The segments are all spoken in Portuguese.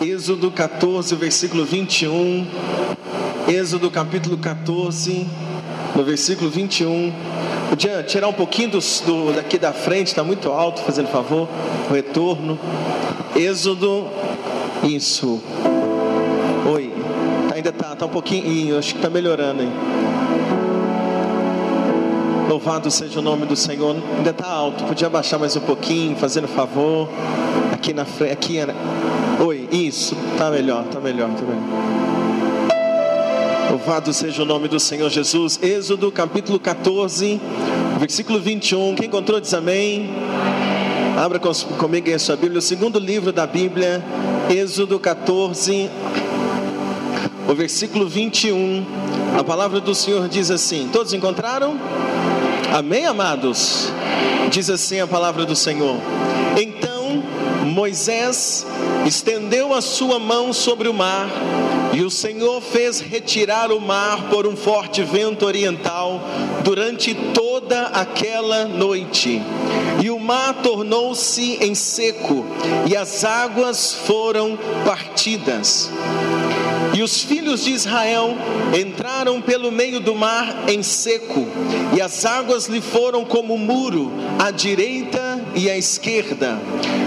Êxodo 14, versículo 21. Êxodo capítulo 14, no versículo 21. Podia tirar um pouquinho do, do daqui da frente, está muito alto, fazendo favor. O retorno. Êxodo, isso. Oi, ainda tá, tá um pouquinho, acho que está melhorando aí. Louvado seja o nome do Senhor. Ainda está alto, podia baixar mais um pouquinho, fazendo favor. Aqui na frente, aqui. Oi, isso, tá melhor, tá melhor, tá melhor. Louvado seja o nome do Senhor Jesus. Êxodo capítulo 14, versículo 21. Quem encontrou diz amém. Abra comigo aí a sua Bíblia, o segundo livro da Bíblia, Êxodo 14, o versículo 21. A palavra do Senhor diz assim: Todos encontraram? Amém, amados? Diz assim a palavra do Senhor. Moisés estendeu a sua mão sobre o mar, e o Senhor fez retirar o mar por um forte vento oriental durante toda aquela noite. E o mar tornou-se em seco, e as águas foram partidas. E os filhos de Israel entraram pelo meio do mar em seco, e as águas lhe foram como muro à direita e à esquerda.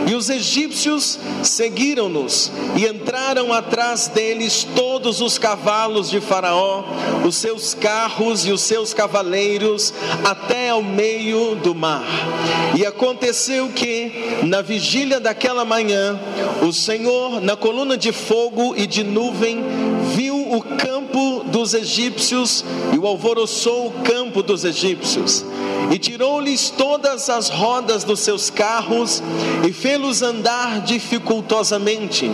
E os egípcios seguiram-nos e entraram atrás deles todos os cavalos de Faraó, os seus carros e os seus cavaleiros, até ao meio do mar. E aconteceu que, na vigília daquela manhã, o Senhor, na coluna de fogo e de nuvem, viu o campo dos egípcios e o alvoroçou o campo dos egípcios. E tirou-lhes todas as rodas dos seus carros e fê-los andar dificultosamente.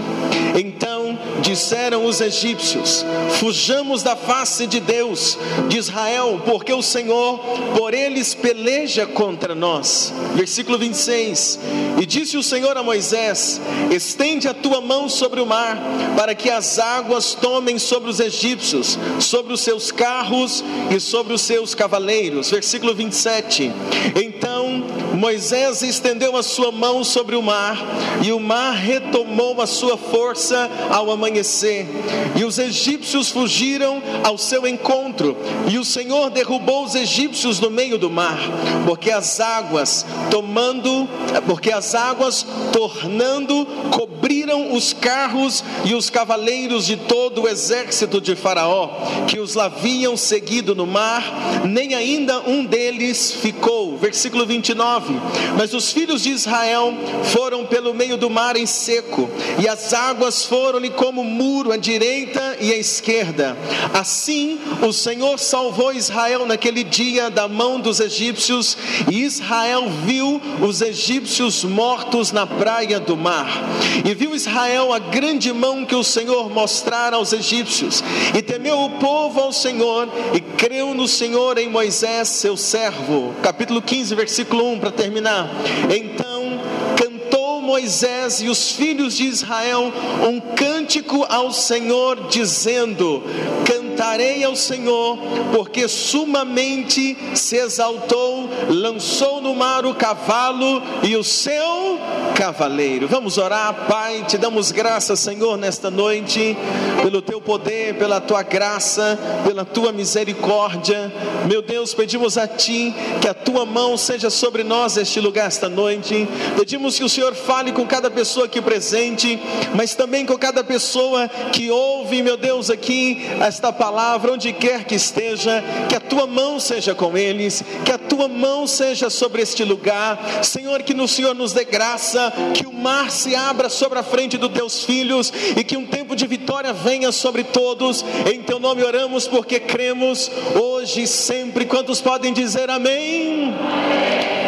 Então disseram os egípcios: Fujamos da face de Deus, de Israel, porque o Senhor por eles peleja contra nós. Versículo 26. E disse o Senhor a Moisés: Estende a tua mão sobre o mar, para que as águas tomem sobre os egípcios, sobre os seus carros e sobre os seus cavaleiros. Versículo 27. Então Moisés estendeu a sua mão sobre o mar, e o mar retomou a sua força ao amanhecer. E os egípcios fugiram ao seu encontro, e o Senhor derrubou os egípcios no meio do mar, porque as águas tomando, porque as águas tornando cobriram os carros e os cavaleiros de todo o exército de Faraó, que os haviam seguido no mar, nem ainda um deles ficou. Versículo 29. Mas os filhos de Israel foram pelo meio do mar em seco, e as águas foram-lhe como muro à direita e à esquerda. Assim o Senhor salvou Israel naquele dia da mão dos egípcios, e Israel viu os egípcios mortos na praia do mar. E viu Israel a grande mão que o Senhor mostrara aos egípcios, e temeu o povo ao Senhor, e creu no Senhor em Moisés, seu servo. Capítulo 15, versículo 1, para terminar. Então cantou Moisés e os filhos de Israel um cântico ao Senhor, dizendo: Cantarei ao Senhor, porque sumamente se exaltou, lançou no mar o cavalo e o seu cavaleiro. Vamos orar, Pai, te damos graça, Senhor, nesta noite, pelo teu poder, pela tua graça, pela tua misericórdia. Meu Deus, pedimos a ti que a tua mão seja sobre nós este lugar esta noite. Pedimos que o Senhor fale com cada pessoa aqui presente, mas também com cada pessoa que ouve, meu Deus, aqui esta palavra, onde quer que esteja, que a tua mão seja com eles, que a tua mão seja sobre este lugar. Senhor, que no Senhor nos dê graça, que o mar se abra sobre a frente dos teus filhos e que um tempo de vitória venha sobre todos. Em teu nome oramos porque cremos hoje e sempre. Quantos podem dizer amém?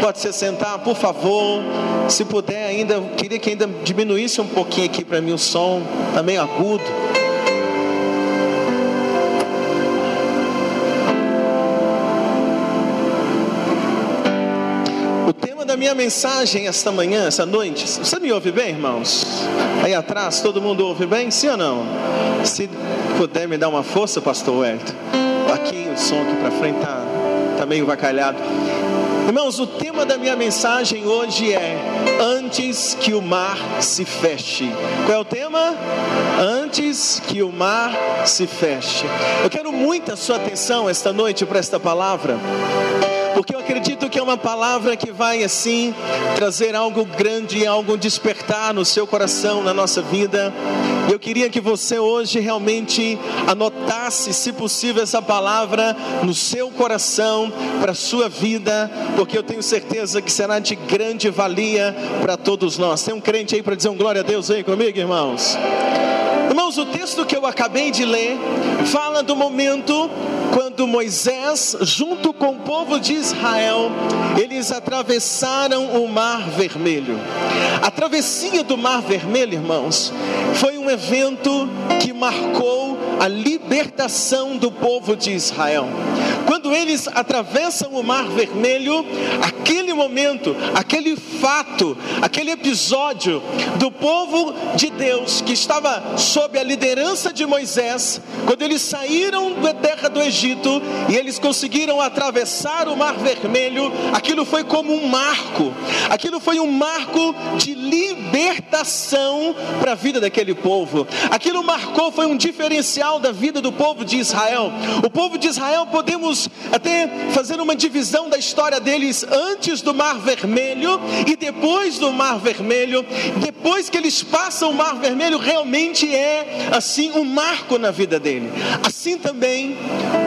Pode se sentar, por favor. Se puder ainda, queria que ainda diminuísse um pouquinho aqui para mim o som, tá meio agudo. Da minha mensagem esta manhã, essa noite, você me ouve bem, irmãos? Aí atrás, todo mundo ouve bem? Sim ou não? Se puder me dar uma força, pastor Wellington. Aqui o som aqui para frente tá, tá meio vacalhado. Irmãos, o tema da minha mensagem hoje é antes que o mar se feche. Qual é o tema? Antes que o mar se feche. Eu quero muito a sua atenção esta noite para esta palavra porque eu acredito que é uma palavra que vai assim trazer algo grande, algo despertar no seu coração, na nossa vida. Eu queria que você hoje realmente anotasse, se possível, essa palavra no seu coração, para a sua vida, porque eu tenho certeza que será de grande valia para todos nós. Tem um crente aí para dizer um glória a Deus aí comigo, irmãos? Irmãos, o texto que eu acabei de ler fala do momento quando Moisés, junto com o povo de Israel, eles atravessaram o Mar Vermelho. A travessia do Mar Vermelho, irmãos, foi um evento que marcou a libertação do povo de Israel. Quando eles atravessam o Mar Vermelho, aquele momento, aquele fato, aquele episódio do povo de Deus que estava sob a liderança de Moisés, quando eles saíram da terra do Egito e eles conseguiram atravessar o Mar Vermelho, aquilo foi como um marco, aquilo foi um marco de libertação para a vida daquele povo, aquilo marcou, foi um diferencial da vida do povo de Israel. O povo de Israel, podemos até fazer uma divisão da história deles antes do Mar Vermelho e depois do Mar Vermelho. Depois que eles passam o Mar Vermelho, realmente é assim um marco na vida dele. Assim também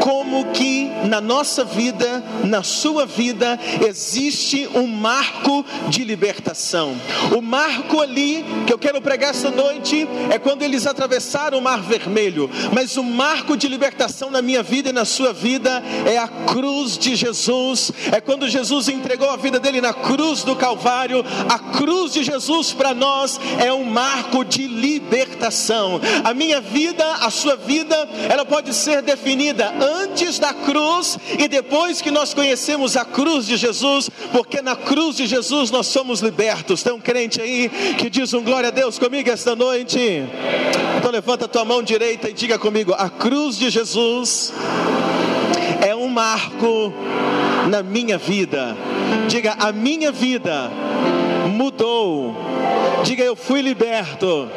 como que na nossa vida, na sua vida, existe um marco de libertação. O marco ali que eu quero pregar esta noite é quando eles atravessaram o Mar Vermelho, mas o marco de libertação na minha vida e na sua vida é a cruz de Jesus. É quando Jesus entregou a vida dele na cruz do Calvário. A cruz de Jesus para nós é um marco de libertação. A minha vida, a sua vida, ela pode ser definida antes da cruz e depois que nós conhecemos a cruz de Jesus, porque na cruz de Jesus nós somos libertos. Tem um crente aí que diz um glória a Deus comigo esta noite. Então levanta tua mão direita e diga comigo: a cruz de Jesus é marco na minha vida. Diga, a minha vida mudou. Diga, eu fui liberto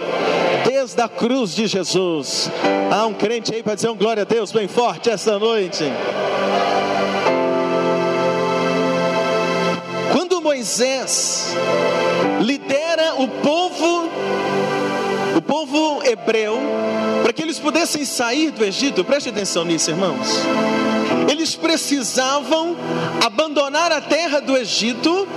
desde a cruz de Jesus. Há um crente aí para dizer um glória a Deus bem forte esta noite. Quando Moisés lidera o povo, povo hebreu, para que eles pudessem sair do Egito, preste atenção nisso, irmãos eles precisavam abandonar a terra do Egito,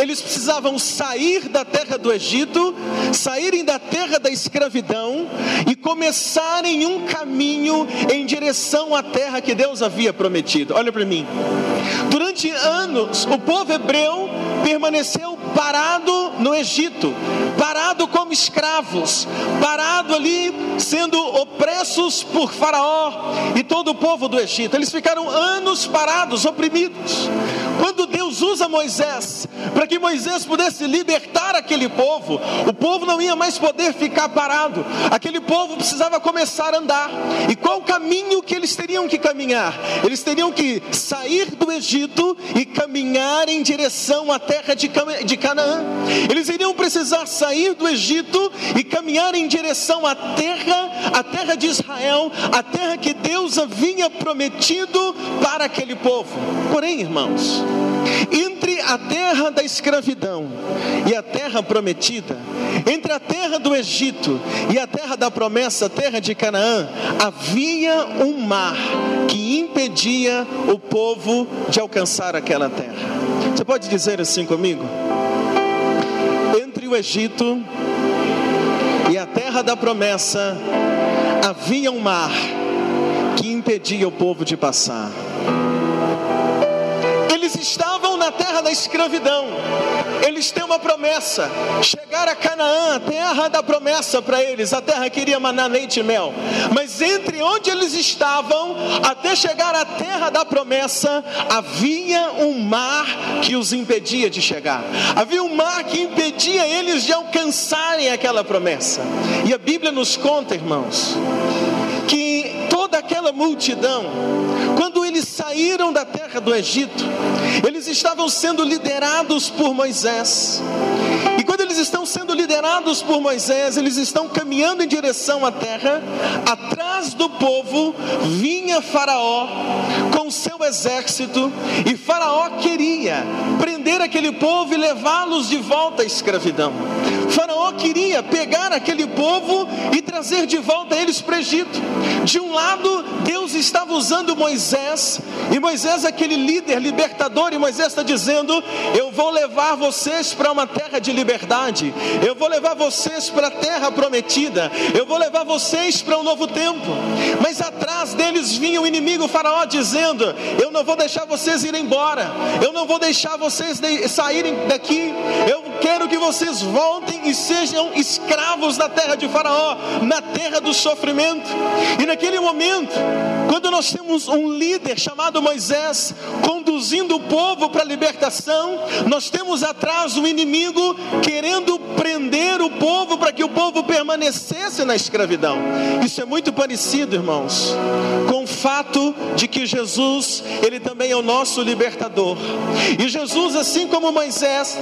eles precisavam sair da terra do Egito, saírem da terra da escravidão e começarem um caminho em direção à terra que Deus havia prometido. Olha para mim. Durante anos, o povo hebreu permaneceu parado no Egito, parado como escravos, parado ali sendo opressos por Faraó e todo o povo do Egito. Eles ficaram anos parados, oprimidos. Quando Deus usa Moisés para que Moisés pudesse libertar aquele povo, o povo não ia mais poder ficar parado. Aquele povo precisava começar a andar. E qual o caminho que eles teriam que caminhar? Eles teriam que sair do Egito e caminhar em direção à terra de Canaã. Eles iriam precisar sair do Egito e caminhar em direção à terra, a terra de Israel, a terra que Deus havia prometido para aquele povo. Porém, irmãos, entre a terra da escravidão e a terra prometida, entre a terra do Egito e a terra da promessa, a terra de Canaã, havia um mar que impedia o povo de alcançar aquela terra. Você pode dizer assim comigo? Entre o Egito e a terra da promessa havia um mar que impedia o povo de passar. Eles estavam na terra da escravidão. Eles têm uma promessa: chegar a Canaã, terra da promessa para eles, a terra que iria manar leite e mel. Mas entre onde eles estavam, até chegar à terra da promessa, havia um mar que os impedia de chegar. Havia um mar que impedia eles de alcançarem aquela promessa. E a Bíblia nos conta, irmãos, que toda aquela multidão, quando eles saíram da terra do Egito, eles estavam sendo liderados por Moisés. Eles estão sendo liderados por Moisés, eles estão caminhando em direção à terra, atrás do povo vinha Faraó com seu exército, e Faraó queria prender aquele povo e levá-los de volta à escravidão. Faraó queria pegar aquele povo e trazer de volta eles para o Egito. De um lado, Deus estava usando Moisés, e Moisés, aquele líder libertador, e Moisés está dizendo: Eu vou levar vocês para uma terra de liberdade, eu vou levar vocês para a terra prometida, eu vou levar vocês para um novo tempo. Mas atrás deles vinha o inimigo Faraó dizendo: Eu não vou deixar vocês irem embora, eu não vou deixar vocês saírem daqui, eu quero que vocês voltem e sejam escravos da terra de Faraó, na terra do sofrimento. E naquele momento, quando nós temos um líder chamado Moisés conduzindo o povo para a libertação, nós temos atrás um inimigo querendo prender o povo para que o povo permanecesse na escravidão. Isso é muito parecido, irmãos, com o fato de que Jesus, ele também é o nosso libertador. E Jesus, assim como Moisés,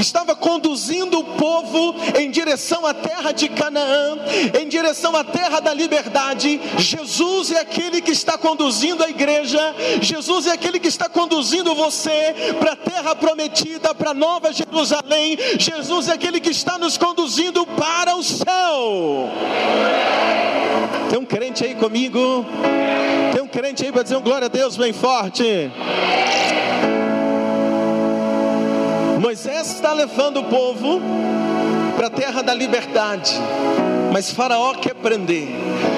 estava conduzindo o povo em direção à terra de Canaã, em direção à terra da liberdade. Jesus é aquele que está conduzindo a igreja, Jesus é aquele que está conduzindo você para a terra prometida, para Nova Jerusalém. Jesus é aquele que está nos conduzindo para o céu. Tem um crente aí comigo? Tem um crente aí para dizer um glória a Deus bem forte? Moisés está levando o povo para a terra da liberdade, mas Faraó quer prender.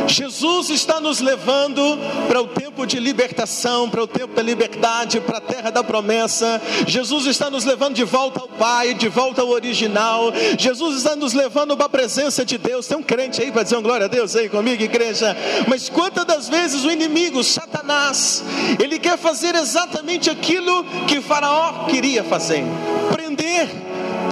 Jesus está nos levando para o tempo de libertação, para o tempo da liberdade, para a terra da promessa. Jesus está nos levando de volta ao Pai, de volta ao original. Jesus está nos levando para a presença de Deus. Tem um crente aí para dizer uma glória a Deus aí comigo, igreja. Mas quantas das vezes o inimigo, Satanás, ele quer fazer exatamente aquilo que Faraó queria fazer: prender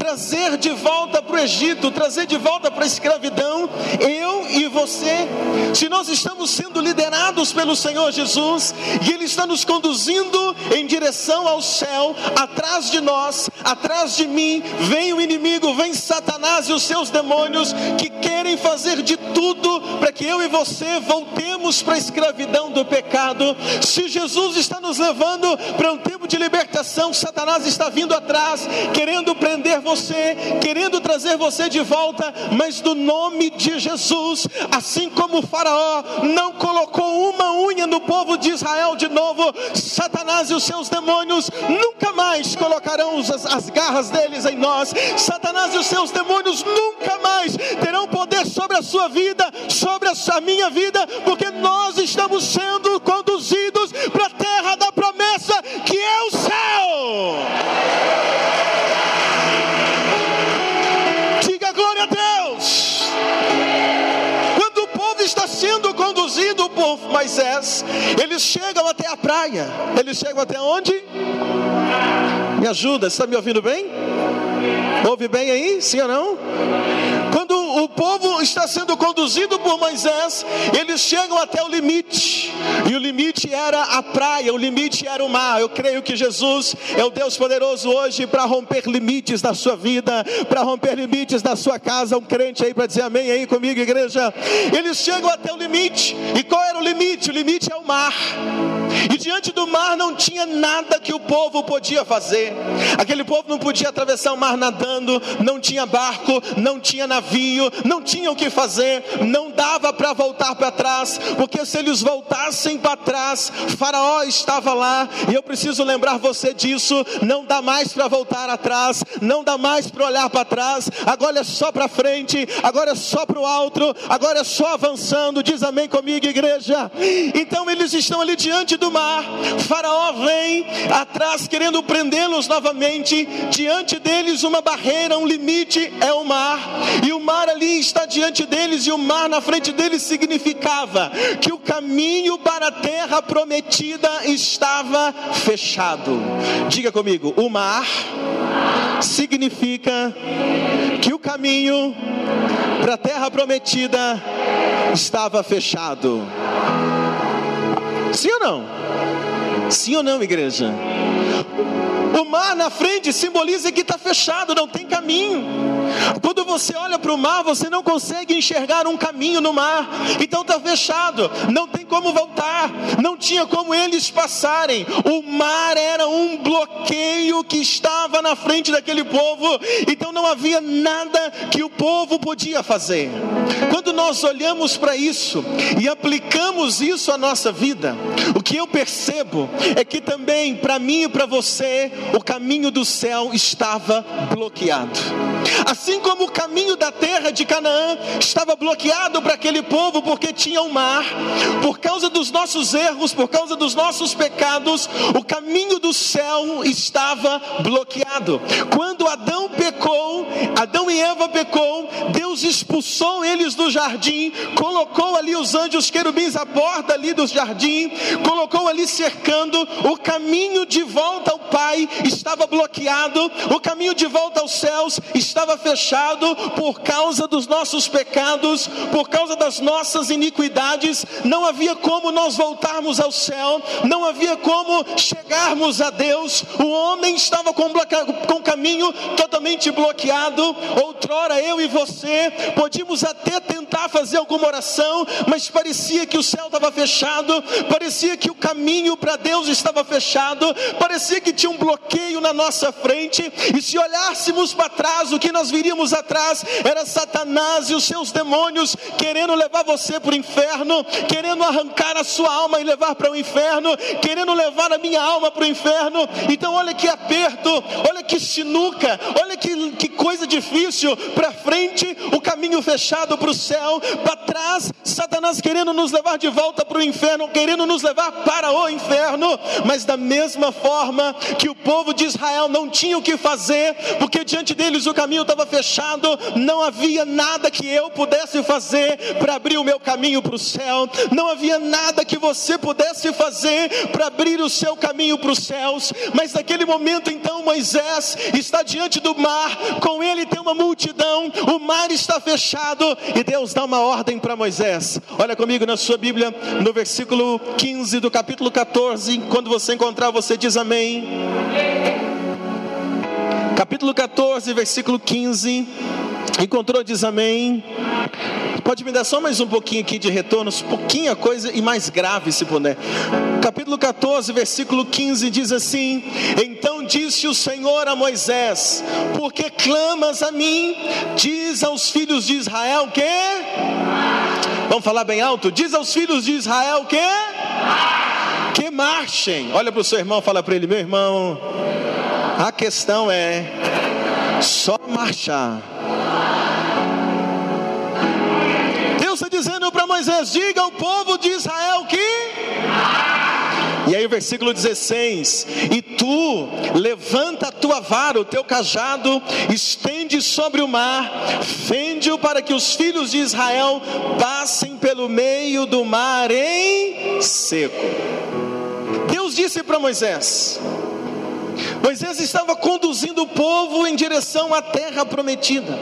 trazer de volta para o Egito, trazer de volta para a escravidão, eu e você. Se nós estamos sendo liderados pelo Senhor Jesus e Ele está nos conduzindo em direção ao céu, atrás de nós, atrás de mim, vem o inimigo, vem Satanás e os seus demônios que querem fazer de tudo para que eu e você voltemos para a escravidão do pecado. Se Jesus está nos levando para um tempo de libertação, Satanás está vindo atrás, querendo prender você, querendo trazer você de volta, mas no nome de Jesus, assim como o Faraó não colocou uma unha no povo de Israel de novo, Satanás e os seus demônios nunca mais colocarão as, as garras deles em nós, Satanás e os seus demônios nunca mais terão poder sobre a sua vida, sobre a, a minha vida, porque nós estamos sendo conduzidos para a terra da promessa que é o céu. Por Moisés, eles chegam até a praia. Eles chegam até onde? Me ajuda, está me ouvindo bem? Ouve bem aí? Sim ou não? Quando o povo está sendo conduzido por Moisés, eles chegam até o limite, e o limite era a praia, o limite era o mar. Eu creio que Jesus é o Deus poderoso hoje para romper limites da sua vida, para romper limites da sua casa. Um crente aí para dizer amém aí comigo, igreja. Eles chegam até o limite, e qual era o limite? O limite é o mar. E diante do mar não tinha nada que o povo podia fazer. Aquele povo não podia atravessar o mar nadando, não tinha barco, não tinha navio, não tinha o que fazer, não dava para voltar para trás, porque se eles voltassem para trás, Faraó estava lá, e eu preciso lembrar você disso. Não dá mais para voltar atrás, não dá mais para olhar para trás, agora é só para frente, agora é só para o alto, agora é só avançando. Diz amém comigo, igreja. Então eles estão ali diante do mar. Faraó vem atrás querendo prendê-los novamente. Diante deles uma barreira, um limite é o mar. E o mar ali está diante deles e o mar na frente deles significava que o caminho para a terra prometida estava fechado. Diga comigo, o mar significa que o caminho para a terra prometida estava fechado. Sim ou não? Sim ou não, igreja? O mar na frente simboliza que está fechado, não tem caminho. Quando você olha para o mar, você não consegue enxergar um caminho no mar, então está fechado, não tem como voltar, não tinha como eles passarem. O mar era um bloqueio que estava na frente daquele povo, então não havia nada que o povo podia fazer. Quando nós olhamos para isso e aplicamos isso à nossa vida, o que eu percebo é que também para mim e para você, o caminho do céu estava bloqueado. Assim como o caminho da terra de Canaã estava bloqueado para aquele povo porque tinha o um mar, por causa dos nossos erros, por causa dos nossos pecados, o caminho do céu estava bloqueado. Quando Adão pecou, Adão e Eva pecou, Deus expulsou eles do jardim, colocou ali os anjos querubins à porta ali do jardim, colocou ali cercando o caminho de volta ao Pai estava bloqueado, o caminho de volta aos céus estava fechado por causa dos nossos pecados, por causa das nossas iniquidades. Não havia como nós voltarmos ao céu, não havia como chegarmos a Deus. O homem estava com, com o caminho totalmente bloqueado. Outrora eu e você podíamos até tentar fazer alguma oração, mas parecia que o céu estava fechado, parecia que o caminho para Deus estava fechado, parecia que tinha um bloqueio na nossa frente, e se olhássemos para trás, o que nós viríamos atrás era Satanás e os seus demônios querendo levar você para o inferno, querendo arrancar a sua alma e levar para o inferno, querendo levar a minha alma para o inferno. Então, olha que aperto, olha que sinuca, olha que, que coisa difícil. Para frente, o caminho fechado para o céu, para trás, Satanás querendo nos levar de volta para o inferno, querendo nos levar para o inferno, mas da mesma forma que o povo de Israel não tinha o que fazer, porque diante deles o caminho estava fechado, não havia nada que eu pudesse fazer para abrir o meu caminho para o céu, não havia nada que você pudesse fazer para abrir o seu caminho para os céus, mas naquele momento então Moisés está diante do mar, com ele tem uma multidão, o mar está fechado e Deus dá uma ordem para Moisés. Olha comigo na sua Bíblia, no versículo 15 do capítulo 14, quando você encontrar, você diz amém. Capítulo 14, versículo 15. Encontrou, diz amém. Pode me dar só mais um pouquinho aqui de retorno, pouquinha coisa e mais grave se puder. Capítulo 14, versículo 15 diz assim: Então disse o Senhor a Moisés: Por que clamas a mim? Diz aos filhos de Israel que Vamos falar bem alto? Diz aos filhos de Israel que que marchem. Olha para o seu irmão, fala para ele, meu irmão. A questão é só marchar. Deus está dizendo para Moisés: diga ao povo de Israel que. E aí o versículo 16: E tu levanta a tua vara, o teu cajado, estende sobre o mar, fende-o para que os filhos de Israel passem pelo meio do mar em seco. Deus disse para Moisés: Moisés estava conduzindo o povo em direção à terra prometida,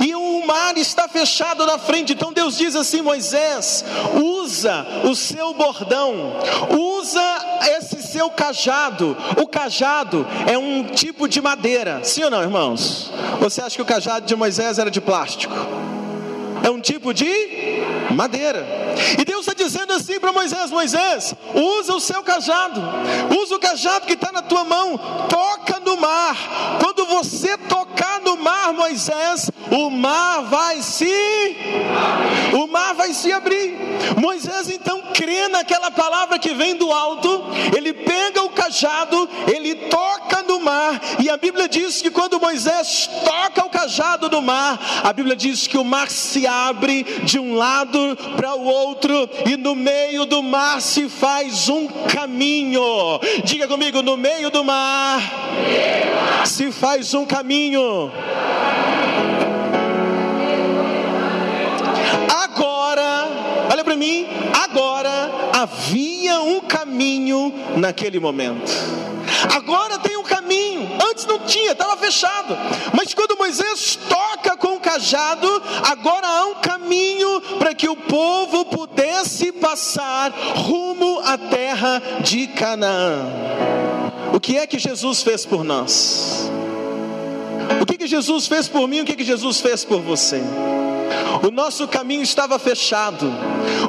e o mar está fechado na frente. Então Deus diz assim: Moisés, usa o seu bordão, usa esse seu cajado. O cajado é um tipo de madeira, sim ou não, irmãos? Você acha que o cajado de Moisés era de plástico? É um tipo de madeira. E Deus está dizendo assim para Moisés: Moisés, usa o seu cajado, usa o cajado que está na tua mão, toca no mar. Quando você tocar no mar, Moisés, o mar vai se, o mar vai se abrir. Moisés então crê naquela palavra que vem do alto, ele pega o cajado, ele toca no mar, e a Bíblia diz que quando Moisés toca o cajado no mar, a Bíblia diz que o mar se abre de um lado para o outro, e no meio do mar se faz um caminho. Diga comigo: no meio do mar se faz um caminho. Agora, olha para mim, agora havia um caminho naquele momento. Agora tem um caminho. Antes não tinha, estava fechado. Mas quando Moisés toca com o cajado, agora há um caminho para que o povo pudesse passar rumo à terra de Canaã. O que é que Jesus fez por nós? O que, que Jesus fez por mim? O que, que Jesus fez por você? O nosso caminho estava fechado.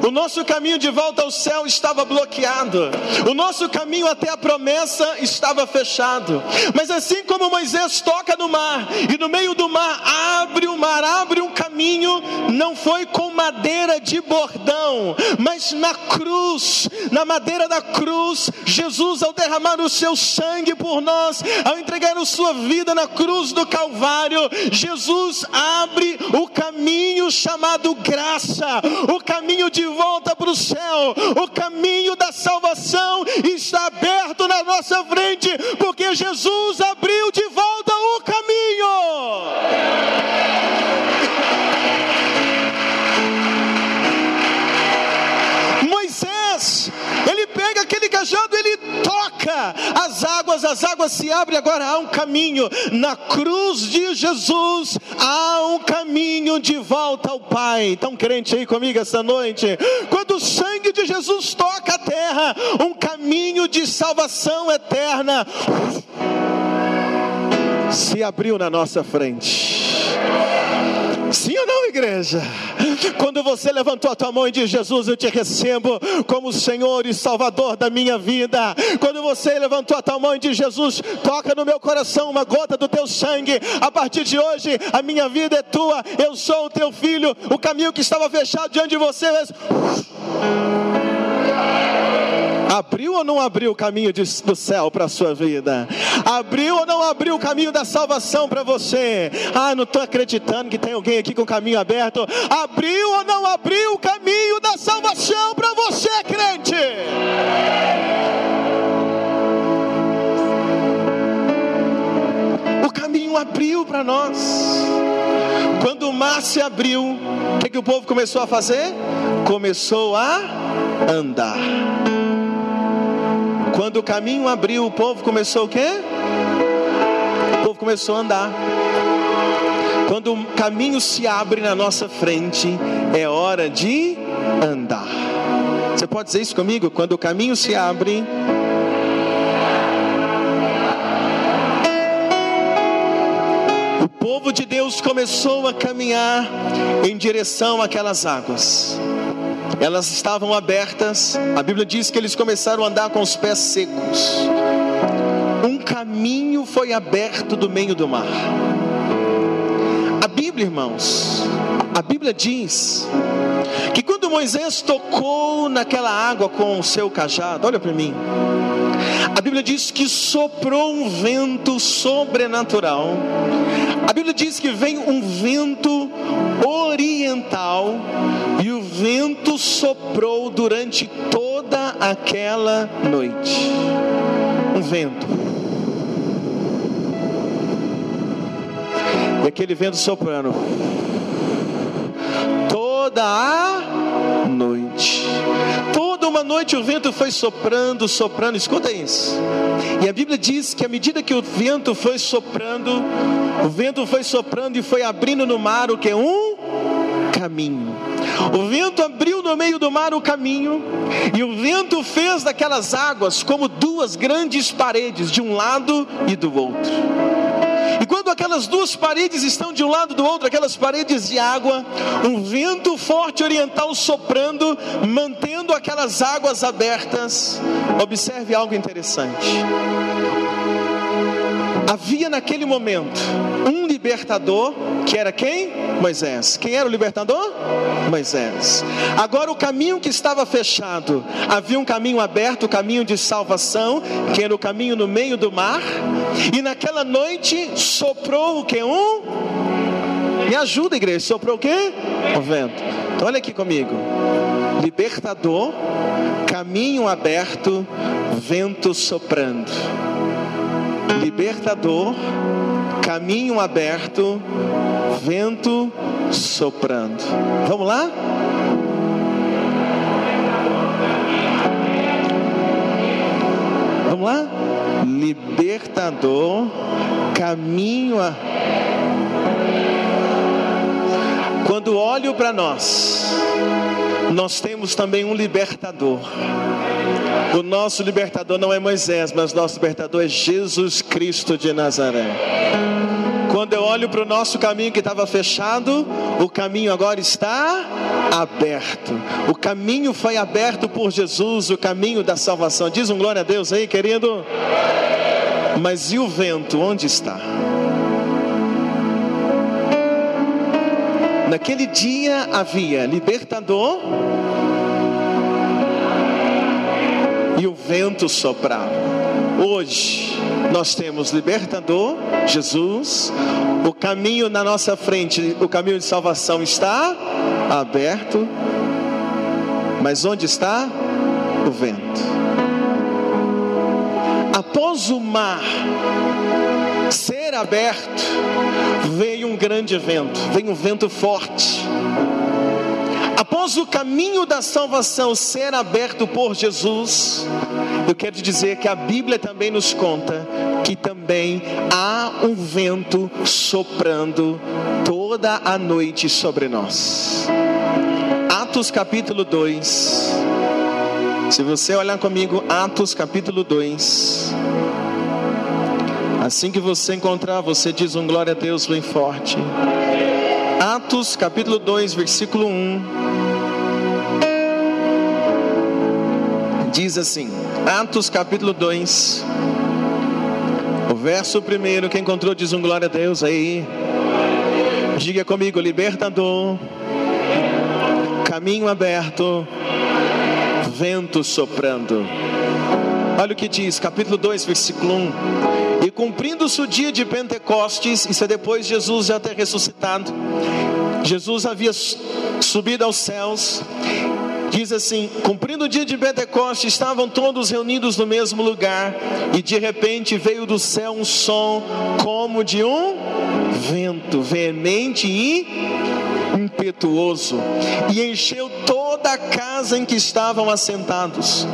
O nosso caminho de volta ao céu estava bloqueado. O nosso caminho até a promessa estava fechado. Mas assim como Moisés toca no mar e no meio do mar abre o mar, abre um caminho, não foi com madeira de bordão, mas na cruz, na madeira da cruz, Jesus ao derramar o seu sangue por nós, ao entregar a sua vida na cruz do Calvário, Jesus abre o caminho chamado graça, o caminho de volta para o céu, o caminho da salvação está aberto na nossa frente, porque Jesus abriu de volta o caminho. Pega aquele cajado, ele toca as águas, as águas se abrem, agora há um caminho. Na cruz de Jesus há um caminho de volta ao Pai. Estão crente aí comigo essa noite? Quando o sangue de Jesus toca a terra, um caminho de salvação eterna se abriu na nossa frente. Sim ou não, igreja? Quando você levantou a tua mão e disse: Jesus, eu te recebo como Senhor e Salvador da minha vida. Quando você levantou a tua mão e disse: Jesus, toca no meu coração uma gota do teu sangue. A partir de hoje, a minha vida é tua. Eu sou o teu filho. O caminho que estava fechado diante de você. Abriu ou não abriu o caminho de, do céu para a sua vida? Abriu ou não abriu o caminho da salvação para você? Ah, não estou acreditando que tem alguém aqui com o caminho aberto. Abriu ou não abriu o caminho da salvação para você, crente? O caminho abriu para nós. Quando o mar se abriu, o que, que o povo começou a fazer? Começou a andar. Quando o caminho abriu, o povo começou o quê? O povo começou a andar. Quando o caminho se abre na nossa frente, é hora de andar. Você pode dizer isso comigo? Quando o caminho se abre, o povo de Deus começou a caminhar em direção àquelas águas elas estavam abertas. A Bíblia diz que eles começaram a andar com os pés secos. Um caminho foi aberto do meio do mar. A Bíblia, irmãos, a Bíblia diz que quando Moisés tocou naquela água com o seu cajado, olha para mim. A Bíblia diz que soprou um vento sobrenatural. A Bíblia diz que vem um vento oriental e o vento soprou durante toda aquela noite. Um vento. E aquele vento soprando toda a. Toda uma noite o vento foi soprando, soprando, escuta isso. E a Bíblia diz que à medida que o vento foi soprando, o vento foi soprando e foi abrindo no mar o que? Um caminho. O vento abriu no meio do mar o caminho, e o vento fez daquelas águas como duas grandes paredes, de um lado e do outro. Quando aquelas duas paredes estão de um lado do outro, aquelas paredes de água, um vento forte oriental soprando, mantendo aquelas águas abertas. Observe algo interessante. Havia naquele momento um libertador, que era quem? Moisés. Quem era o libertador? Moisés. Agora o caminho que estava fechado, havia um caminho aberto, o caminho de salvação, que era o caminho no meio do mar. E naquela noite soprou o que? Um? Me ajuda, igreja. Soprou o que? O vento. Então olha aqui comigo. Libertador, caminho aberto, vento soprando libertador, caminho aberto, vento soprando. Vamos lá? Vamos lá? Libertador, caminho a. Quando olho para nós, nós temos também um libertador. O nosso libertador não é Moisés, mas nosso libertador é Jesus Cristo de Nazaré. Quando eu olho para o nosso caminho que estava fechado, o caminho agora está aberto. O caminho foi aberto por Jesus, o caminho da salvação. Diz um glória a Deus aí, querido. Mas e o vento, onde está? Naquele dia havia libertador e o vento soprava. Hoje nós temos libertador, Jesus, o caminho na nossa frente, o caminho de salvação está aberto, mas onde está o vento? Após o mar ser aberto, veio um grande vento, veio um vento forte. Após o caminho da salvação ser aberto por Jesus, eu quero dizer que a Bíblia também nos conta que também há um vento soprando toda a noite sobre nós. Atos capítulo 2. Se você olhar comigo, Atos capítulo 2. Assim que você encontrar, você diz um glória a Deus bem forte. Atos capítulo 2, versículo 1. Diz assim: Atos capítulo 2, o verso primeiro, quem encontrou diz um glória a Deus aí. Diga comigo, libertador, caminho aberto, vento soprando. Olha o que diz, capítulo 2, versículo 1. E cumprindo-se o dia de Pentecostes, isso é depois de Jesus já ter ressuscitado, Jesus havia subido aos céus, diz assim: cumprindo o dia de Pentecostes, estavam todos reunidos no mesmo lugar, e de repente veio do céu um som como de um vento veemente e impetuoso, e encheu toda a casa em que estavam assentados,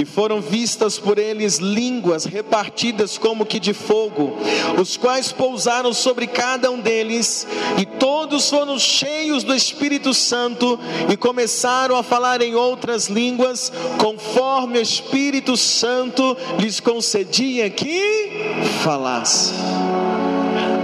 e foram vistas por eles línguas repartidas como que de fogo, os quais pousaram sobre cada um deles, e todos foram cheios do Espírito Santo e começaram a falar em outras línguas, conforme o Espírito Santo lhes concedia que falasse.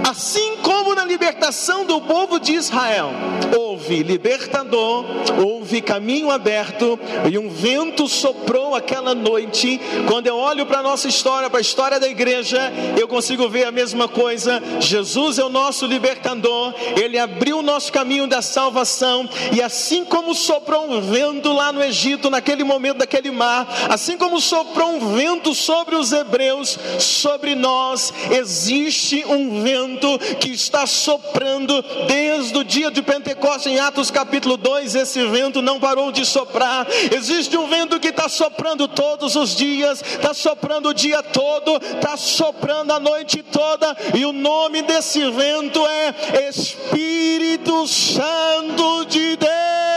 Assim como libertação do povo de Israel, houve libertador, houve caminho aberto e um vento soprou aquela noite. Quando eu olho para a nossa história, para a história da igreja, eu consigo ver a mesma coisa. Jesus é o nosso libertador, ele abriu o nosso caminho da salvação, e assim como soprou um vento lá no Egito, naquele momento daquele mar, assim como soprou um vento sobre os hebreus, sobre nós existe um vento que está soprando desde o dia de Pentecostes, em Atos capítulo 2. Esse vento não parou de soprar. Existe um vento que está soprando todos os dias, está soprando o dia todo, está soprando a noite toda, e o nome desse vento é Espírito Santo de Deus.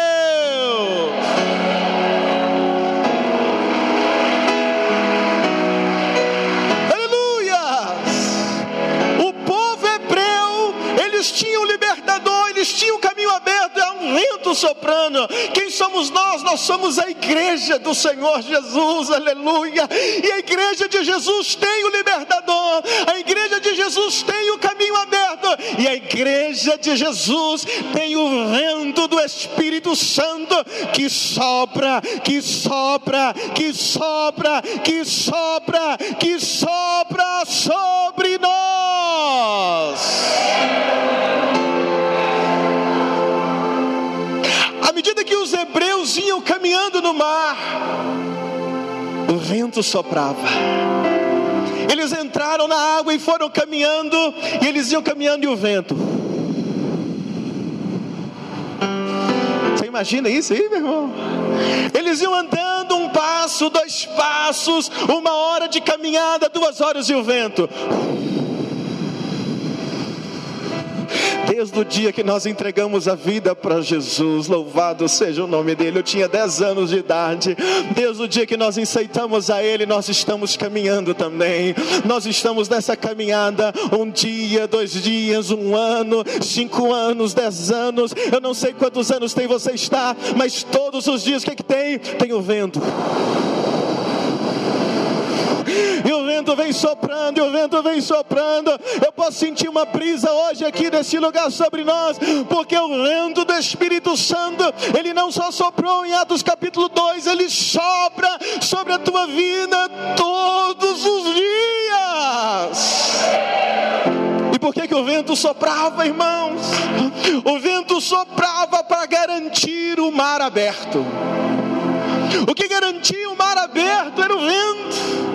Eles tinham libertador, eles tinham o caminho aberto, é um vento soprando. Quem somos nós? Nós somos a igreja do Senhor Jesus, aleluia. E a igreja de Jesus tem o libertador, a igreja de Jesus tem o caminho aberto, e a igreja de Jesus tem o vento do Espírito Santo que sopra, que sopra, que sopra, que sopra, que sopra sobre nós. Medida que os hebreus iam caminhando no mar, o vento soprava. Eles entraram na água e foram caminhando, e eles iam caminhando e o vento. Você imagina isso aí, meu irmão? Eles iam andando um passo, dois passos, uma hora de caminhada, duas horas e o vento. Desde o dia que nós entregamos a vida para Jesus, louvado seja o nome dele. Eu tinha 10 anos de idade, desde o dia que nós aceitamos a Ele, nós estamos caminhando também. Nós estamos nessa caminhada um dia, dois dias, um ano, cinco anos, dez anos. Eu não sei quantos anos tem você está, mas todos os dias o que, é que tem? Tem o vento e o vento vem soprando, e o vento vem soprando. Eu posso sentir uma brisa hoje aqui nesse lugar sobre nós, porque o vento do Espírito Santo, ele não só soprou em Atos capítulo 2, ele sopra sobre a tua vida todos os dias. E por que, que o vento soprava, irmãos? O vento soprava para garantir o mar aberto. O que garantia o mar aberto era o vento.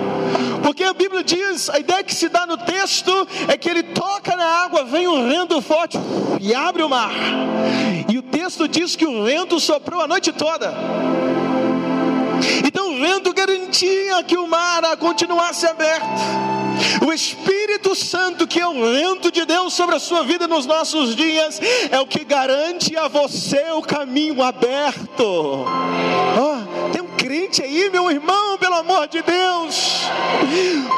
Porque a Bíblia diz, a ideia que se dá no texto é que ele toca na água, vem um vento forte e abre o mar. E o texto diz que o vento soprou a noite toda. Então o vento garantia que o mar continuasse aberto. O Espírito Santo, que é o vento de Deus sobre a sua vida nos nossos dias, é o que garante a você o caminho aberto. Oh, crente aí, meu irmão, pelo amor de Deus.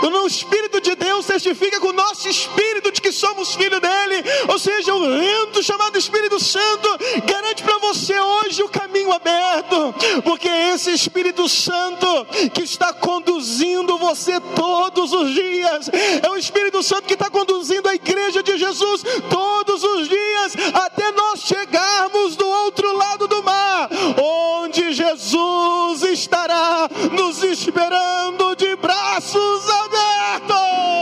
O Espírito de Deus testifica com o nosso espírito de que somos filho dele, ou seja, o vento chamado Espírito Santo garante para você hoje o caminho aberto, porque é esse Espírito Santo que está conduzindo você todos os dias, é o Espírito Santo que está conduzindo a igreja de Jesus todos os dias, até nós chegarmos do outro lado do mar, onde Jesus estará nos esperando de braços abertos.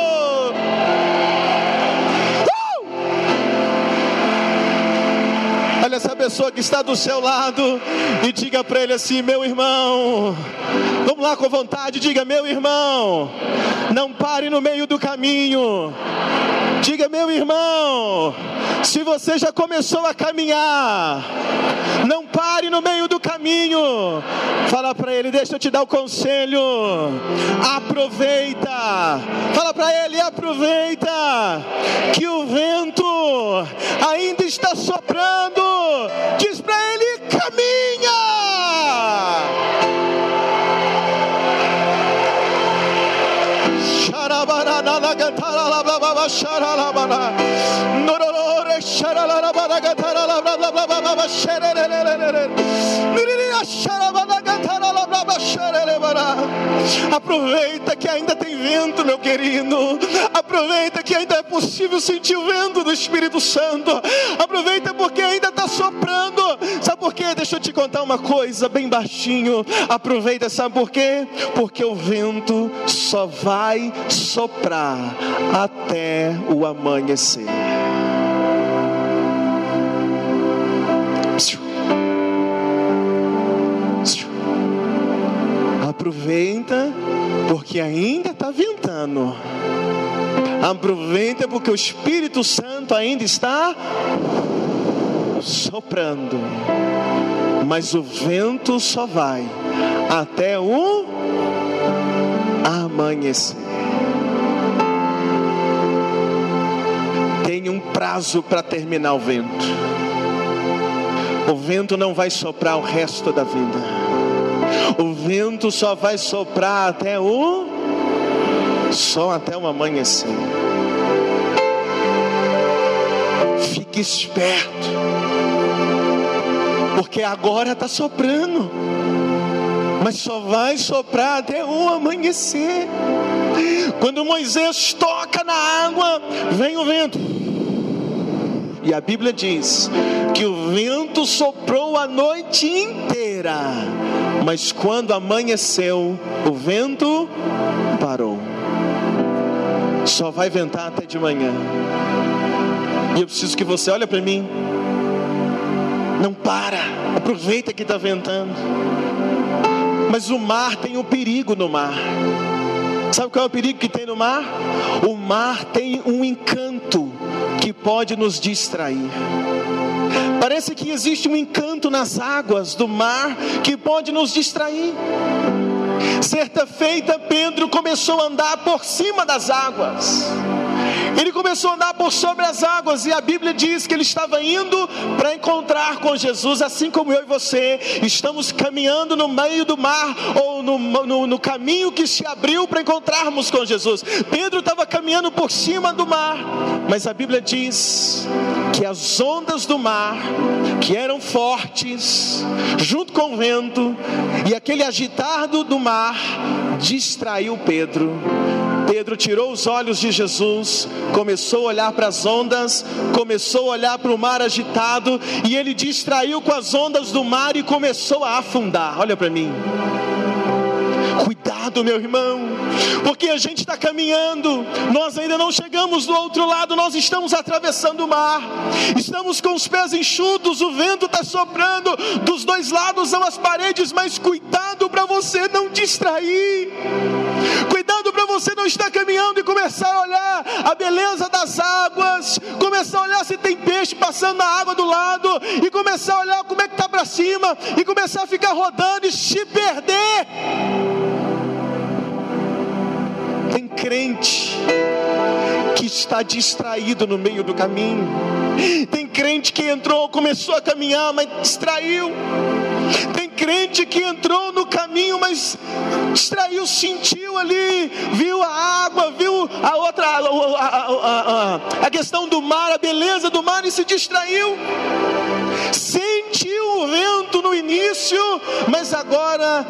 Pessoa que está do seu lado e diga para ele assim: meu irmão, vamos lá com vontade, diga: meu irmão, não pare no meio do caminho. Diga, meu irmão, se você já começou a caminhar, não pare no meio do caminho. Fala para ele, deixa eu te dar o conselho. Aproveita. Fala para ele, aproveita que o vento ainda está soprando. diz para ele: caminha. Xarabarana, Aproveita que ainda tem vento, meu querido. Aproveita que ainda é possível sentir o vento do Espírito Santo. Aproveita porque ainda está soprando. Sabe por quê? Deixa eu te contar uma coisa bem baixinho. Aproveita, sabe por quê? Porque o vento só vai soprar até o amanhecer. Aproveita, porque ainda está ventando. Aproveita, porque o Espírito Santo ainda está soprando. Mas o vento só vai até o amanhecer. Tem um prazo para terminar o vento. O vento não vai soprar o resto da vida. O vento só vai soprar até o só até o amanhecer. Fique esperto, porque agora está soprando, mas só vai soprar até o amanhecer. Quando Moisés toca na água, vem o vento. E a Bíblia diz que o vento soprou a noite inteira mas quando amanheceu, o vento parou. Só vai ventar até de manhã. E eu preciso que você olhe para mim. Não para. Aproveita que está ventando. Mas o mar tem um perigo no mar. Sabe qual é o perigo que tem no mar? O mar tem um encanto que pode nos distrair. Parece que existe um encanto nas águas do mar que pode nos distrair. Certa feita, Pedro começou a andar por cima das águas. Ele começou a andar por sobre as águas, e a Bíblia diz que ele estava indo para encontrar com Jesus, assim como eu e você estamos caminhando no meio do mar, ou no, no, no caminho que se abriu para encontrarmos com Jesus. Pedro estava caminhando por cima do mar, mas a Bíblia diz que as ondas do mar, que eram fortes, junto com o vento, e aquele agitar do, do mar, distraiu Pedro Pedro tirou os olhos de Jesus, começou a olhar para as ondas, começou a olhar para o mar agitado, e ele distraiu com as ondas do mar e começou a afundar. Olha para mim. Cuidado, meu irmão, porque a gente está caminhando, nós ainda não chegamos do outro lado, nós estamos atravessando o mar, estamos com os pés enxutos, o vento está soprando, dos dois lados são as paredes, mas cuidado para você não distrair, cuidado você não estar caminhando e começar a olhar a beleza das águas, começar a olhar se tem peixe passando na água do lado, e começar a olhar como é que está para cima, e começar a ficar rodando e se perder. Tem crente que está distraído no meio do caminho. Tem crente que entrou, começou a caminhar, mas distraiu. Tem crente que entrou no caminho, mas distraiu, sentiu ali, viu a água, viu a outra, a, a, a, a questão do mar, a beleza do mar e se distraiu. Sentiu o vento no início, mas agora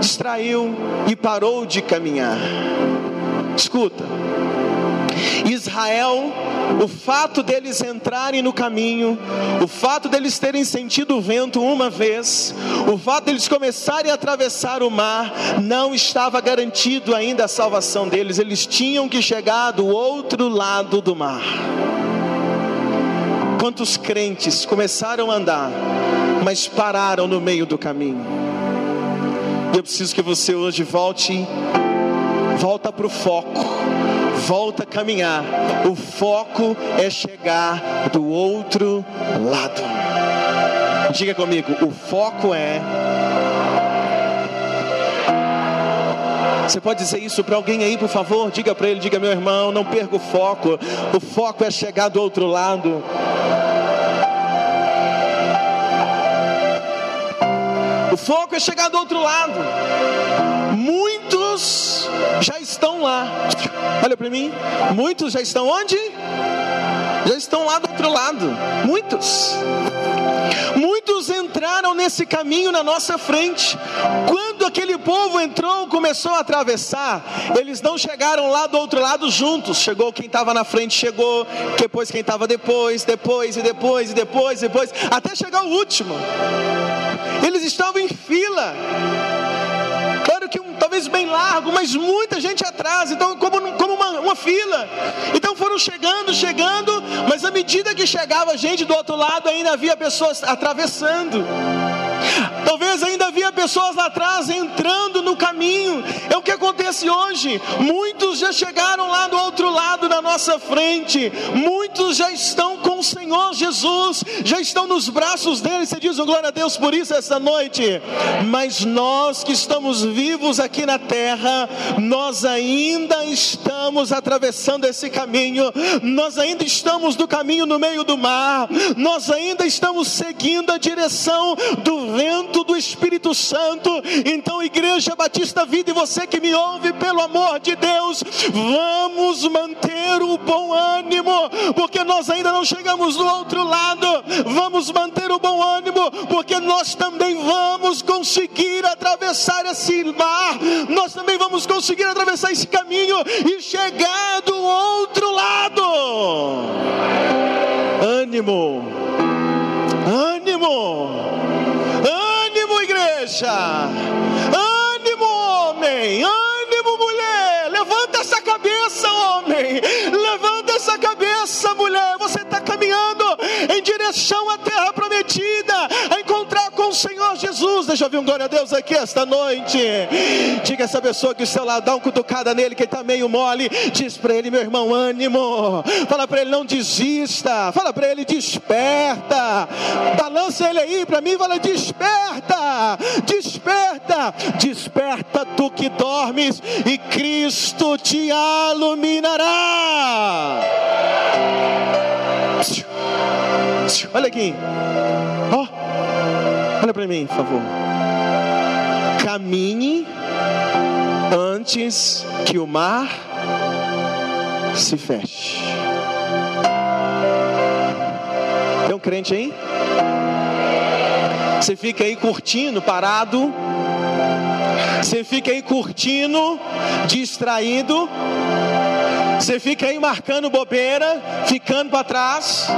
distraiu e parou de caminhar. Escuta, Israel, o fato deles entrarem no caminho, o fato deles terem sentido o vento uma vez, o fato deles começarem a atravessar o mar, não estava garantido ainda a salvação deles, eles tinham que chegar do outro lado do mar. Quantos crentes começaram a andar, mas pararam no meio do caminho? Eu preciso que você hoje volte, volta para o foco volta a caminhar. O foco é chegar do outro lado. Diga comigo, o foco é. Você pode dizer isso para alguém aí, por favor? Diga para ele, diga meu irmão, não perca o foco. O foco é chegar do outro lado. O foco é chegar do outro lado. Muitos já estão lá. Olha para mim. Muitos já estão onde? Já estão lá do outro lado. Muitos. Muitos entraram nesse caminho na nossa frente. Quando aquele povo entrou, começou a atravessar, eles não chegaram lá do outro lado juntos. Chegou quem estava na frente, chegou, depois quem estava depois, depois e depois e depois e depois, até chegar o último. Eles estavam em fila talvez bem largo, mas muita gente atrás, então como, como uma, uma fila. Então foram chegando, chegando, mas à medida que chegava gente do outro lado, ainda havia pessoas atravessando. Talvez ainda havia pessoas lá atrás entrando no caminho. É o que acontece hoje. Muitos já chegaram lá do outro lado da nossa frente. Muitos já estão com o Senhor Jesus, já estão nos braços dele. Você diz, glória a Deus por isso essa noite. Mas nós que estamos vivos aqui na terra, nós ainda estamos atravessando esse caminho. Nós ainda estamos no caminho no meio do mar. Nós ainda estamos seguindo a direção do vento do Espírito Santo. Então, Igreja Batista Vida e você que me ouve, pelo amor de Deus, vamos manter o bom ânimo, porque nós ainda não chegamos do outro lado. Vamos manter o bom ânimo, porque nós também vamos conseguir atravessar esse mar. Nós também vamos conseguir atravessar esse caminho e chegar do outro lado. Ânimo, ânimo igreja. Ânimo, homem. Ânimo, mulher. Levanta essa cabeça, homem. Caminhando em direção à terra prometida, a encontrar com o Senhor Jesus. Deixa eu ver um glória a Deus aqui esta noite. Diga essa pessoa que o seu lado, dá uma cutucada nele que está meio mole. Diz para ele, meu irmão, ânimo. Fala para ele, não desista. Fala para ele, desperta. Balança ele aí para mim, fala, desperta, desperta, desperta tu que dormes e Cristo te iluminará. Olha aqui. Ó. Oh. Olha para mim, por favor. Caminhe antes que o mar se feche. Tem um crente aí? Você fica aí curtindo, parado. Você fica aí curtindo, distraído. Você fica aí marcando bobeira, ficando para trás.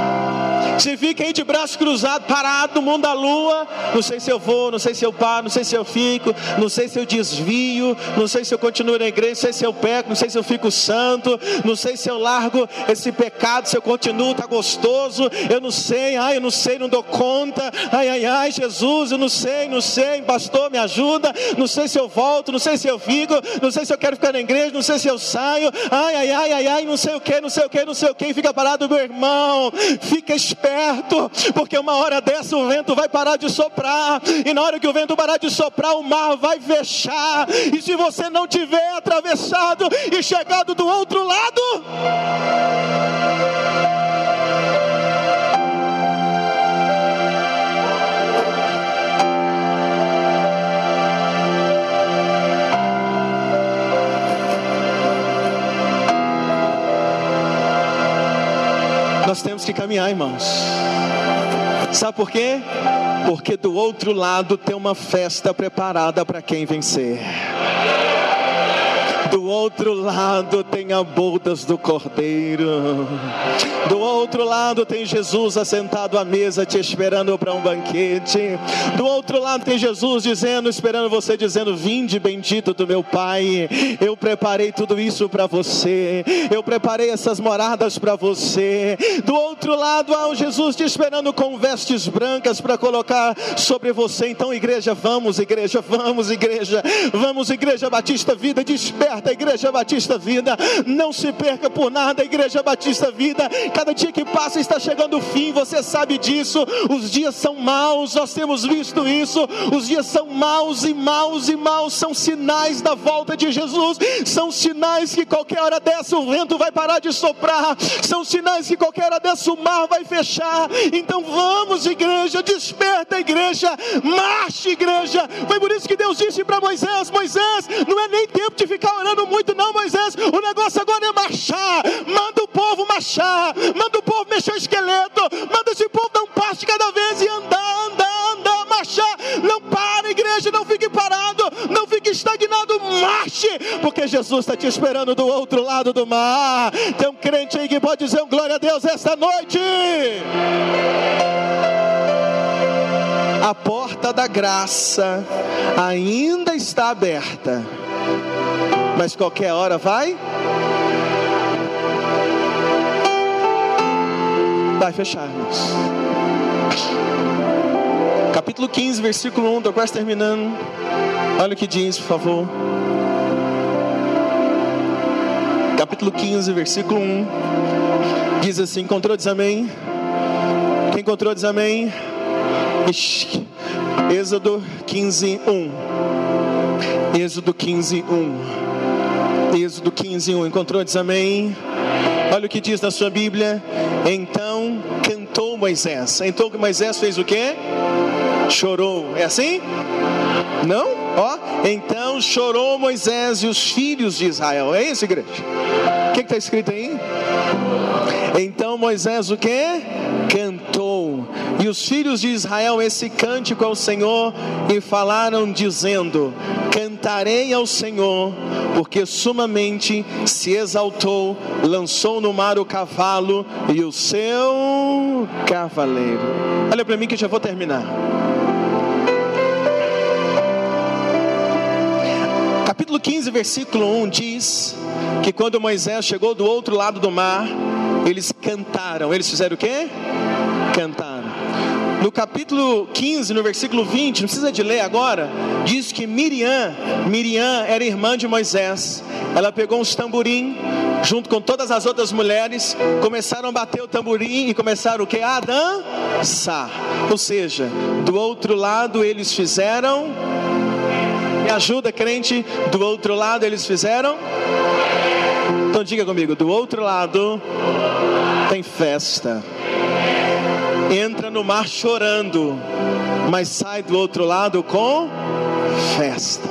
Você fica aí de braço cruzado, parado no mundo da lua. Não sei se eu vou, não sei se eu paro, não sei se eu fico, não sei se eu desvio, não sei se eu continuo na igreja, não sei se eu peco, não sei se eu fico santo, não sei se eu largo esse pecado, se eu continuo, tá gostoso. Eu não sei, ai, eu não sei, não dou conta. Ai, ai, ai, Jesus, eu não sei, não sei, pastor, me ajuda. Não sei se eu volto, não sei se eu fico, não sei se eu quero ficar na igreja, não sei se eu saio. Ai, ai, ai, ai, ai, não sei o que, não sei o que, não sei o que. Fica parado, meu irmão. Fica esperando perto, porque uma hora dessa o vento vai parar de soprar, e na hora que o vento parar de soprar, o mar vai fechar, e se você não tiver atravessado e chegado do outro lado, Nós temos que caminhar, irmãos. Sabe por quê? Porque do outro lado tem uma festa preparada para quem vencer. Do outro lado tem a bodas do cordeiro. Do outro lado tem Jesus assentado à mesa te esperando para um banquete. Do outro lado tem Jesus dizendo, esperando você dizendo: "Vinde bendito do meu Pai. Eu preparei tudo isso para você. Eu preparei essas moradas para você." Do outro lado há um Jesus te esperando com vestes brancas para colocar sobre você. Então, igreja, vamos, igreja, vamos, igreja. Vamos, igreja Batista Vida, desperta a Igreja Batista Vida. Não se perca por nada, Igreja Batista Vida. Cada dia que passa está chegando o fim, você sabe disso. Os dias são maus, nós temos visto isso. Os dias são maus e maus e maus, são sinais da volta de Jesus. São sinais que qualquer hora dessa o vento vai parar de soprar. São sinais que qualquer hora dessa o mar vai fechar. Então vamos, igreja, desperta, igreja, marche, igreja. Foi por isso que Deus disse para Moisés: Moisés, não é nem tempo de ficar orando muito, não, Moisés. O negócio agora é marchar. Manda o povo marchar. Manda o povo mexer o esqueleto. Manda esse povo dar um passo cada vez e andar, andar, andar, marchar. Não para, igreja, não fique parado. Não fique estagnado, marche. Porque Jesus está te esperando do outro lado do mar. Tem um crente aí que pode dizer um glória a Deus esta noite. A porta da graça ainda está aberta mas qualquer hora vai. Vai fechar. Capítulo 15, versículo 1, estou quase terminando. Olha o que diz, por favor. Capítulo 15, versículo 1. Diz assim: Encontrou, diz amém. Quem encontrou, diz amém. Êxodo 15, 1. Êxodo 15, 1. Êxodo 15, 1. Encontrou? Diz amém. Olha o que diz na sua Bíblia. Então cantou Moisés. Então Moisés fez o quê? Chorou. É assim? Não? Ó. Então chorou Moisés e os filhos de Israel. É isso, igreja? O que está escrito aí? Então Moisés o que? Cantou. E os filhos de Israel esse cântico ao Senhor e falaram dizendo: Cantarei ao Senhor, porque sumamente se exaltou, lançou no mar o cavalo e o seu cavaleiro. Olha para mim que já vou terminar. Capítulo 15, versículo 1 diz que quando Moisés chegou do outro lado do mar, eles cantaram. Eles fizeram o quê? Cantaram. No capítulo 15, no versículo 20, não precisa de ler agora, diz que Miriam, Miriam era irmã de Moisés. Ela pegou uns tamborim, junto com todas as outras mulheres, começaram a bater o tamborim e começaram o que? A dançar. Ou seja, do outro lado eles fizeram. Me ajuda, crente. Do outro lado eles fizeram. Então diga comigo: do outro lado tem festa. Entra no mar chorando, mas sai do outro lado com festa.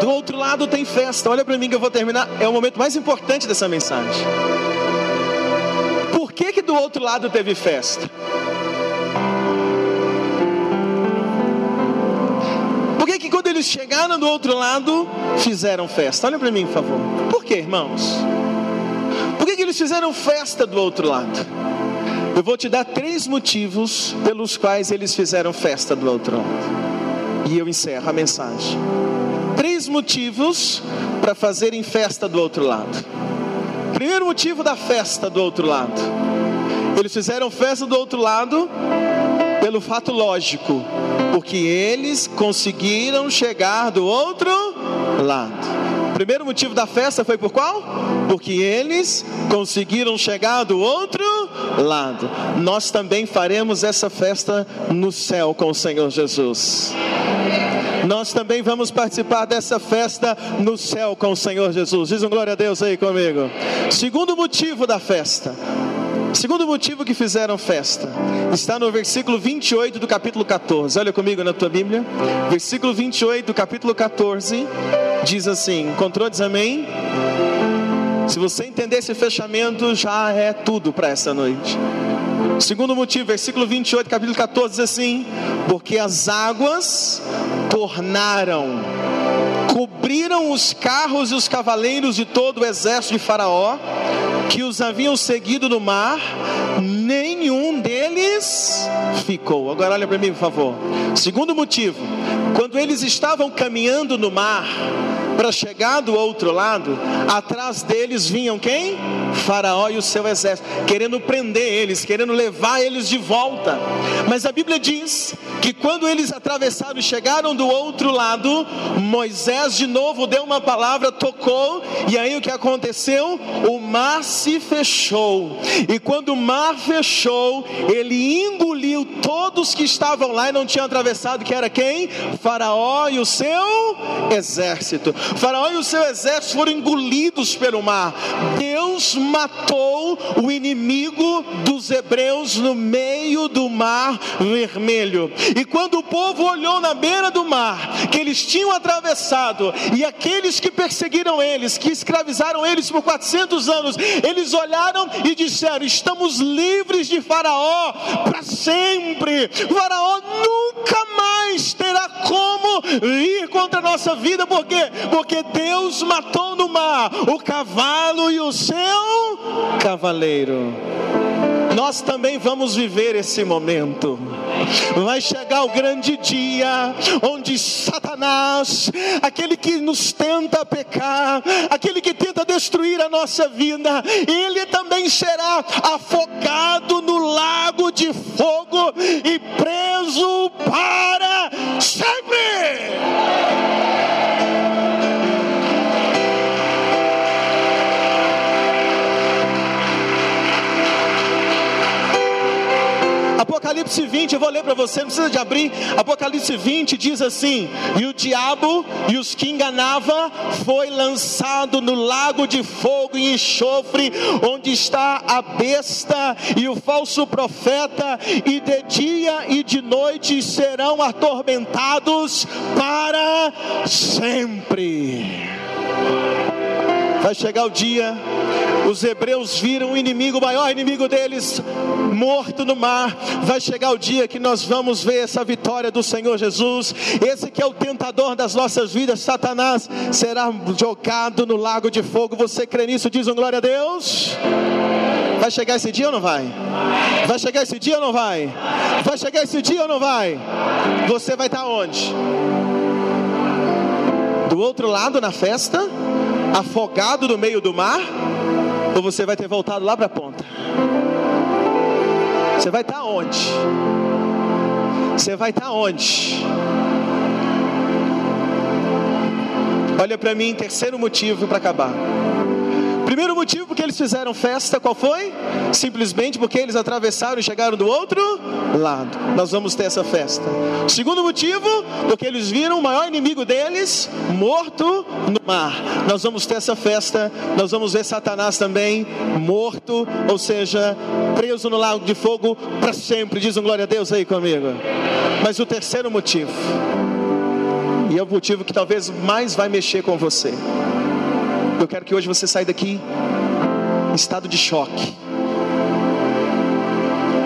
Do outro lado tem festa. Olha para mim que eu vou terminar. É o momento mais importante dessa mensagem. Por que que do outro lado teve festa? Por que que quando eles chegaram do outro lado fizeram festa? Olha para mim, por favor. Por que, irmãos? Por que, que eles fizeram festa do outro lado? Eu vou te dar três motivos pelos quais eles fizeram festa do outro lado. E eu encerro a mensagem. Três motivos para fazerem festa do outro lado. Primeiro motivo da festa do outro lado. Eles fizeram festa do outro lado pelo fato lógico, porque eles conseguiram chegar do outro lado. Primeiro motivo da festa foi por qual? Porque eles conseguiram chegar do outro lado. Nós também faremos essa festa no céu com o Senhor Jesus. Nós também vamos participar dessa festa no céu com o Senhor Jesus. Diz um glória a Deus aí comigo. Segundo motivo da festa. Segundo motivo que fizeram festa está no versículo 28 do capítulo 14. Olha comigo na tua Bíblia. Versículo 28 do capítulo 14 diz assim: Encontrou? Diz amém. Se você entender esse fechamento, já é tudo para essa noite. Segundo motivo, versículo 28, capítulo 14, diz assim: Porque as águas tornaram, cobriram os carros e os cavaleiros de todo o exército de Faraó, que os haviam seguido no mar, nenhum deles ficou. Agora olha para mim, por favor. Segundo motivo, quando eles estavam caminhando no mar, para chegar do outro lado, atrás deles vinham quem? Faraó e o seu exército, querendo prender eles, querendo levar eles de volta. Mas a Bíblia diz que quando eles atravessaram e chegaram do outro lado, Moisés de novo deu uma palavra, tocou, e aí o que aconteceu? O mar se fechou. E quando o mar fechou, ele engoliu todos que estavam lá e não tinham atravessado, que era quem? Faraó e o seu exército. Faraó e o seu exército foram engolidos pelo mar. Deus matou o inimigo dos hebreus no meio do mar vermelho. E quando o povo olhou na beira do mar, que eles tinham atravessado, e aqueles que perseguiram eles, que escravizaram eles por 400 anos, eles olharam e disseram: Estamos livres de Faraó para sempre. Faraó nunca mais terá como ir contra a nossa vida, por quê? Porque Deus matou no mar o cavalo e o seu cavaleiro. Nós também vamos viver esse momento. Vai chegar o grande dia onde Satanás, aquele que nos tenta pecar, aquele que tenta destruir a nossa vida, ele também será afogado no lago de fogo e preso para sempre. Apocalipse 20, eu vou ler para você, não precisa de abrir. Apocalipse 20 diz assim: E o diabo e os que enganava foi lançado no lago de fogo e enxofre, onde está a besta e o falso profeta, e de dia e de noite serão atormentados para sempre. Vai chegar o dia, os hebreus viram o inimigo, o maior inimigo deles, morto no mar. Vai chegar o dia que nós vamos ver essa vitória do Senhor Jesus. Esse que é o tentador das nossas vidas, Satanás, será jogado no lago de fogo. Você crê nisso? Diz um glória a Deus. Vai chegar esse dia ou não vai? Vai chegar esse dia ou não vai? Vai chegar esse dia ou não vai? Você vai estar onde? Do outro lado na festa? Afogado no meio do mar, ou você vai ter voltado lá para a ponta? Você vai estar onde? Você vai estar onde? Olha para mim, terceiro motivo para acabar. Primeiro motivo porque eles fizeram festa, qual foi? Simplesmente porque eles atravessaram e chegaram do outro lado. Nós vamos ter essa festa. Segundo motivo, porque eles viram o maior inimigo deles morto no mar. Nós vamos ter essa festa. Nós vamos ver Satanás também morto, ou seja, preso no lago de fogo para sempre. Diz um glória a Deus aí comigo. Mas o terceiro motivo, e é o motivo que talvez mais vai mexer com você. Eu quero que hoje você saia daqui em estado de choque.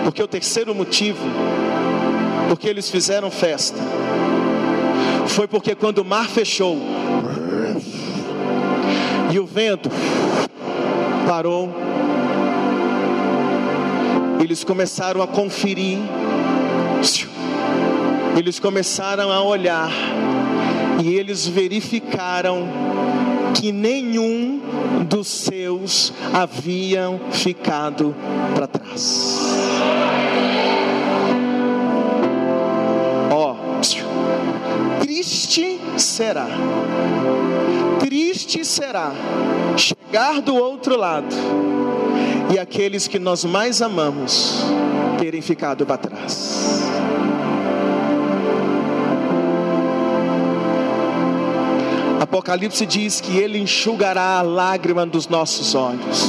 Porque o terceiro motivo, porque eles fizeram festa, foi porque quando o mar fechou e o vento parou, eles começaram a conferir, eles começaram a olhar e eles verificaram que nenhum dos seus haviam ficado para trás. Ó, oh, triste será, triste será chegar do outro lado e aqueles que nós mais amamos terem ficado para trás. Apocalipse diz que Ele enxugará a lágrima dos nossos olhos.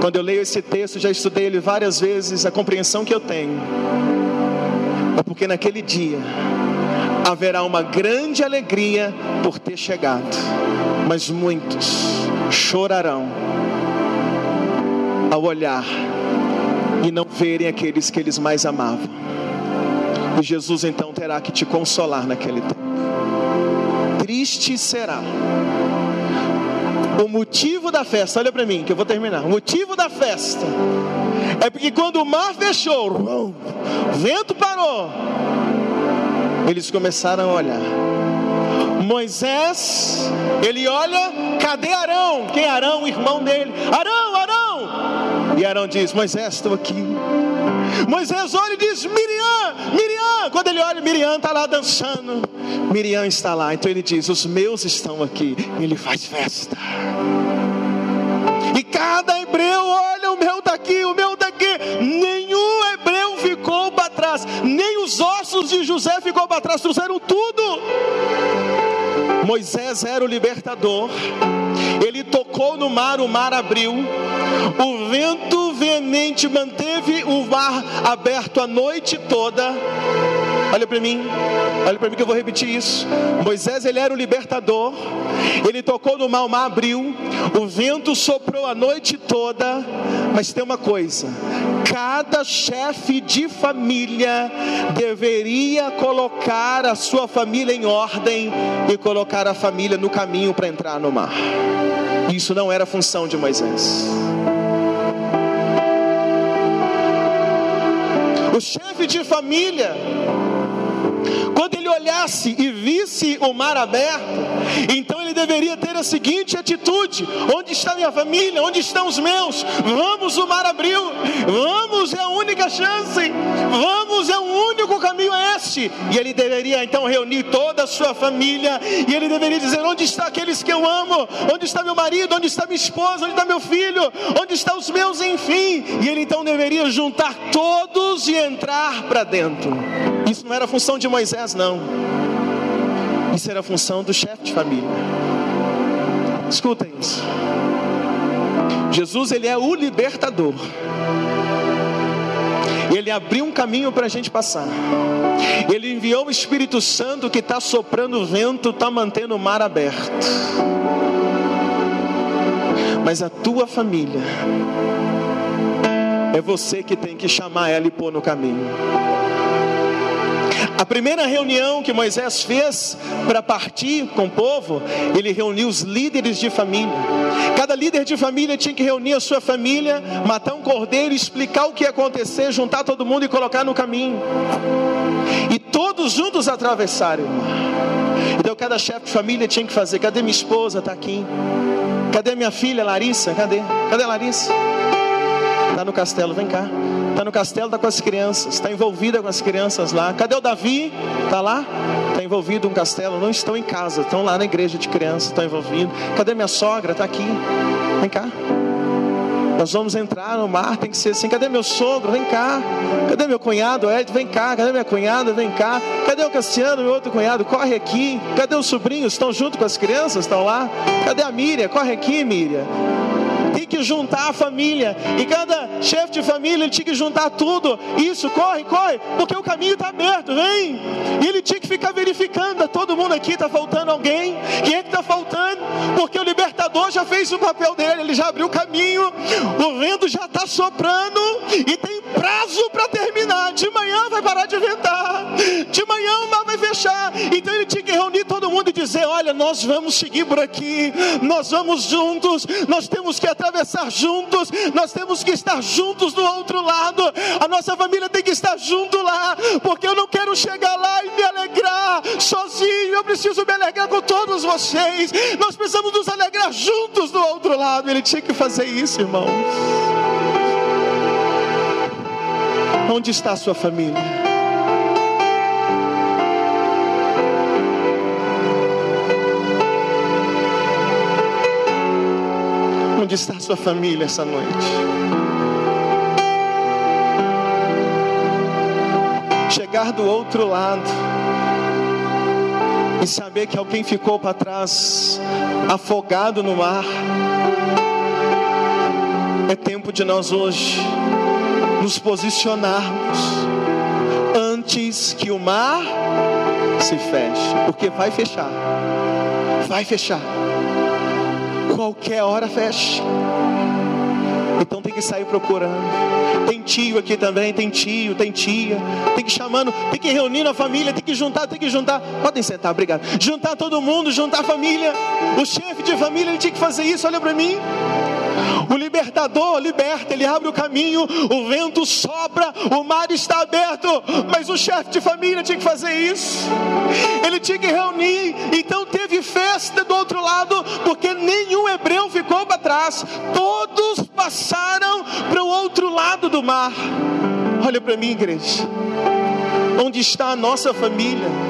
Quando eu leio esse texto, já estudei ele várias vezes, a compreensão que eu tenho é porque naquele dia haverá uma grande alegria por ter chegado, mas muitos chorarão ao olhar e não verem aqueles que eles mais amavam. E Jesus então terá que te consolar naquele tempo triste será. O motivo da festa, olha para mim, que eu vou terminar. O motivo da festa é porque quando o mar fechou, o vento parou, eles começaram a olhar. Moisés, ele olha, cadê Arão? Quem é Arão? O irmão dele. Arão, Arão! E Arão diz: Moisés, estou aqui. Moisés olha e diz: Miriam, Miriam. Quando ele olha, Miriam está lá dançando. Miriam está lá. Então ele diz: Os meus estão aqui. Ele faz festa. E cada hebreu olha: O meu está aqui, o meu está aqui. Nenhum hebreu ficou para trás. Nem os ossos de José ficou para trás. Trouxeram tudo. Moisés era o libertador. Ele tocou no mar, o mar abriu. O vento veemente manteve o mar aberto a noite toda. Olha para mim, olha para mim que eu vou repetir isso. Moisés, ele era o libertador, ele tocou no mar, o mar abriu, o vento soprou a noite toda, mas tem uma coisa: cada chefe de família deveria colocar a sua família em ordem e colocar a família no caminho para entrar no mar. Isso não era função de Moisés. O chefe de família quando ele olhasse e visse o mar aberto, então ele deveria ter a seguinte atitude: onde está minha família? Onde estão os meus? Vamos, o mar abriu. Vamos, é a única chance. Vamos, é o único caminho é este. E ele deveria então reunir toda a sua família e ele deveria dizer: onde está aqueles que eu amo? Onde está meu marido? Onde está minha esposa? Onde está meu filho? Onde estão os meus? Enfim. E ele então deveria juntar todos e entrar para dentro. Isso não era função de Moisés, não. Isso era função do chefe de família. Escutem isso. Jesus, ele é o libertador. Ele abriu um caminho para a gente passar. Ele enviou o Espírito Santo que está soprando o vento, está mantendo o mar aberto. Mas a tua família é você que tem que chamar ela e pôr no caminho. A primeira reunião que Moisés fez para partir com o povo, ele reuniu os líderes de família. Cada líder de família tinha que reunir a sua família, matar um cordeiro, explicar o que ia acontecer, juntar todo mundo e colocar no caminho. E todos juntos atravessaram. Então cada chefe de família tinha que fazer. Cadê minha esposa? Está aqui. Cadê minha filha Larissa? Cadê? Cadê Larissa? Está no castelo, vem cá. Está no castelo, está com as crianças, está envolvida com as crianças lá. Cadê o Davi? Está lá? Está envolvido no castelo. Não estão em casa, estão lá na igreja de crianças, estão envolvidos. Cadê minha sogra? Está aqui. Vem cá. Nós vamos entrar no mar, tem que ser assim. Cadê meu sogro? Vem cá. Cadê meu cunhado? Ed, vem cá. Cadê minha cunhada? Vem cá. Cadê o Cassiano, meu outro cunhado? Corre aqui. Cadê os sobrinhos? Estão junto com as crianças? Estão lá? Cadê a Miriam? Corre aqui, Miriam tem que juntar a família. E cada chefe de família ele tinha que juntar tudo. Isso, corre, corre, porque o caminho está aberto, vem. E ele tinha que ficar verificando. Todo mundo aqui está faltando alguém. Quem é que está faltando? Porque o libertador já fez o papel dele, ele já abriu o caminho, o vento já está soprando e tem prazo para terminar. De manhã vai parar de ventar, de manhã o mar vai fechar. Então ele tinha que reunir todo mundo e dizer: Olha, nós vamos seguir por aqui, nós vamos juntos, nós temos que atravessar juntos, nós temos que estar juntos do outro lado. A nossa família tem que estar junto lá, porque eu não quero chegar lá e me alegrar sozinho, eu preciso me alegrar com todos vocês. Nós precisamos nos alegrar juntos do outro lado. Ele tinha que fazer isso, irmãos. Onde está a sua família? Onde está sua família essa noite? Chegar do outro lado e saber que alguém ficou para trás, afogado no mar. É tempo de nós hoje nos posicionarmos antes que o mar se feche, porque vai fechar, vai fechar qualquer hora fecha. Então tem que sair procurando. Tem tio aqui também, tem tio, tem tia. Tem que chamando, tem que reunir a família, tem que juntar, tem que juntar. Podem sentar, obrigado. Juntar todo mundo, juntar a família. O chefe de família ele tinha que fazer isso, olha para mim. O libertador liberta, ele abre o caminho, o vento sopra, o mar está aberto, mas o chefe de família tinha que fazer isso. Ele tinha que reunir, então teve festa do outro lado, porque nenhum hebreu ficou para trás, todos passaram para o outro lado do mar. Olha para mim, igreja, onde está a nossa família?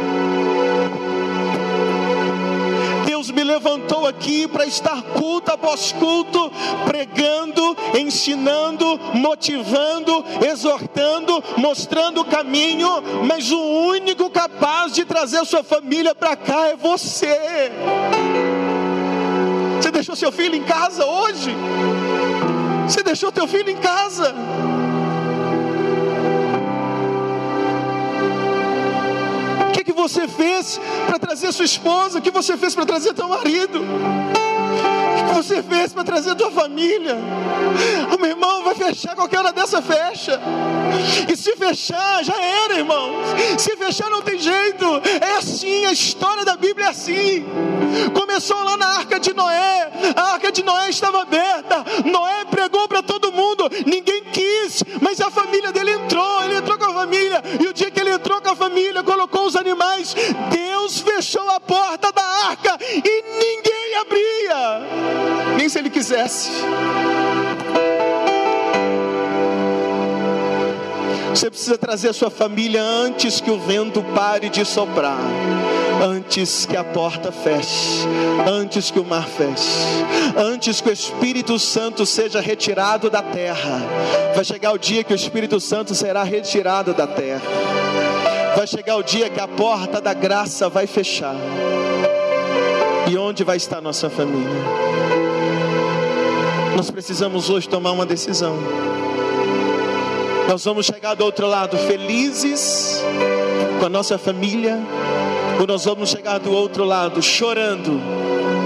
Me levantou aqui para estar culto após culto, pregando, ensinando, motivando, exortando, mostrando o caminho, mas o único capaz de trazer sua família para cá é você. Você deixou seu filho em casa hoje? Você deixou teu filho em casa? Que você fez para trazer sua esposa? O que você fez para trazer teu marido? O que você fez para trazer tua família? O meu irmão vai fechar qualquer hora dessa fecha. E se fechar, já era, irmão. Se fechar não tem jeito. É assim, a história da Bíblia é assim. Começou lá na arca de Noé. A arca de Noé estava aberta. Noé pregou para todo mundo. Ninguém quis, mas a família dele entrou. Ele entrou com a família. E o dia que ele entrou com a família, colocou os animais. Deus fechou a porta da arca e ninguém abria. Nem se ele quisesse. Você precisa trazer a sua família antes que o vento pare de soprar, antes que a porta feche, antes que o mar feche, antes que o Espírito Santo seja retirado da terra. Vai chegar o dia que o Espírito Santo será retirado da terra. Vai chegar o dia que a porta da graça vai fechar. E onde vai estar nossa família? Nós precisamos hoje tomar uma decisão. Nós vamos chegar do outro lado felizes com a nossa família, ou nós vamos chegar do outro lado chorando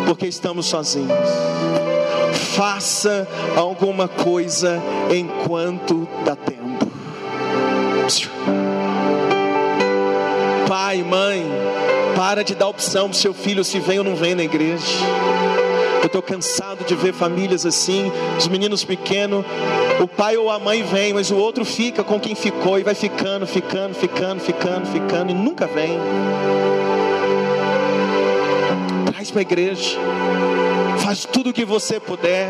porque estamos sozinhos. Faça alguma coisa enquanto dá tempo. Pai, mãe, para de dar opção para seu filho se vem ou não vem na igreja. Eu estou cansado de ver famílias assim, os meninos pequenos, o pai ou a mãe vem, mas o outro fica com quem ficou e vai ficando, ficando, ficando, ficando, ficando e nunca vem. Traz para a igreja, Faz tudo o que você puder.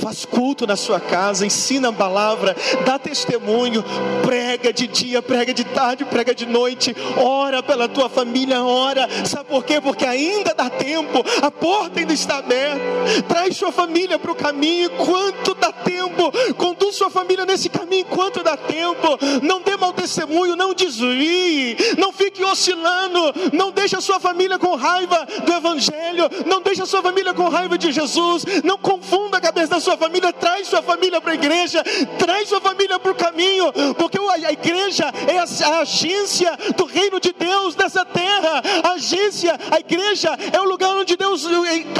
Faz culto na sua casa, ensina a palavra, dá testemunho, prega de dia, prega de tarde, prega de noite. Ora pela tua família, ora. Sabe por quê? Porque ainda dá tempo. A porta ainda está aberta. Traz sua família para o caminho enquanto dá tempo. Conduz sua família nesse caminho enquanto dá tempo. Não dê mau testemunho, não desvie, não fique oscilando, não deixe a sua família com raiva do evangelho, não deixe a sua família com raiva de Jesus. Não confunda a cabeça da sua família, traz sua família para a igreja, traz sua família para o caminho, porque a igreja é a agência do reino de Deus nessa terra. A agência, a igreja é o lugar onde Deus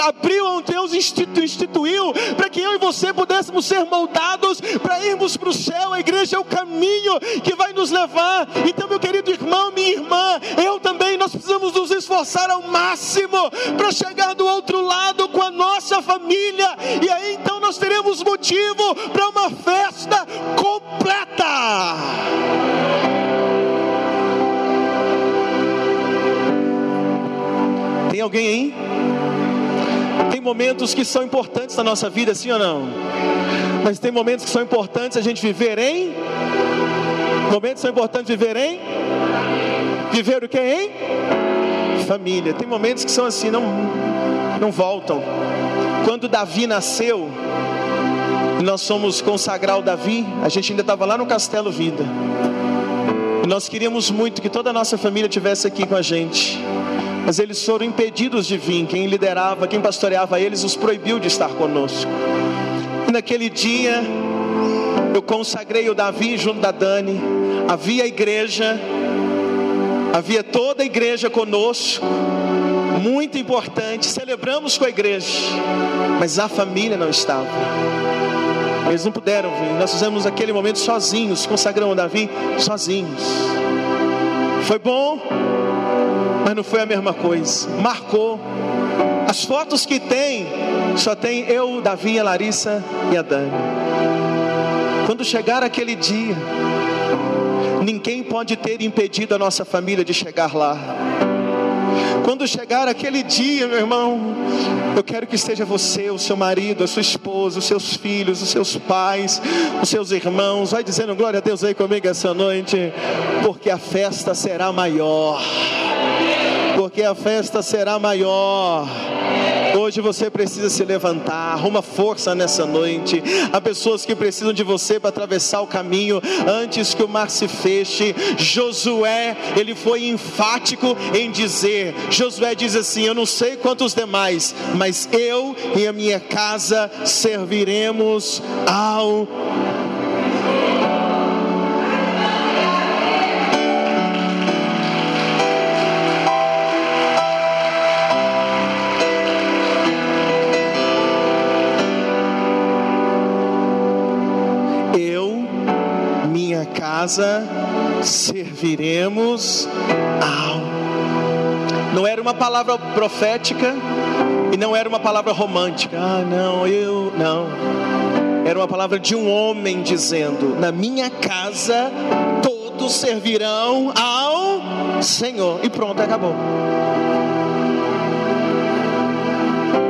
abriu, onde Deus instituiu, para que eu e você pudéssemos ser moldados para irmos para o céu. A igreja é o caminho que vai nos levar. Então, meu querido irmão, minha irmã, eu também, nós precisamos nos esforçar ao máximo para chegar do outro lado com a nossa família, e aí então nós teremos motivo para uma festa completa. Tem alguém aí? Tem momentos que são importantes na nossa vida, sim ou não? Mas tem momentos que são importantes a gente viver em. Momentos são importantes viver em. Viver o que? Em família. Tem momentos que são assim, não, não voltam. Quando Davi nasceu, nós fomos consagrar o Davi, a gente ainda estava lá no Castelo Vida. Nós queríamos muito que toda a nossa família tivesse aqui com a gente. Mas eles foram impedidos de vir. Quem liderava, quem pastoreava eles, os proibiu de estar conosco. E naquele dia, eu consagrei o Davi junto da Dani. Havia a igreja, havia toda a igreja conosco muito importante, celebramos com a igreja, mas a família não estava. Eles não puderam vir. Nós fizemos aquele momento sozinhos, consagramos Davi sozinhos. Foi bom, mas não foi a mesma coisa. Marcou. As fotos que tem, só tem eu, Davi, a Larissa e a Dani. Quando chegar aquele dia, ninguém pode ter impedido a nossa família de chegar lá. Quando chegar aquele dia, meu irmão, eu quero que esteja você, o seu marido, a sua esposa, os seus filhos, os seus pais, os seus irmãos. Vai dizendo glória a Deus aí comigo essa noite, porque a festa será maior. Porque a festa será maior. Hoje você precisa se levantar, arruma força nessa noite. Há pessoas que precisam de você para atravessar o caminho antes que o mar se feche. Josué, ele foi enfático em dizer: Josué diz assim: Eu não sei quantos demais, mas eu e a minha casa serviremos ao casa serviremos ao. Não era uma palavra profética e não era uma palavra romântica. Ah, não, eu não. Era uma palavra de um homem dizendo: Na minha casa todos servirão ao Senhor. E pronto, acabou.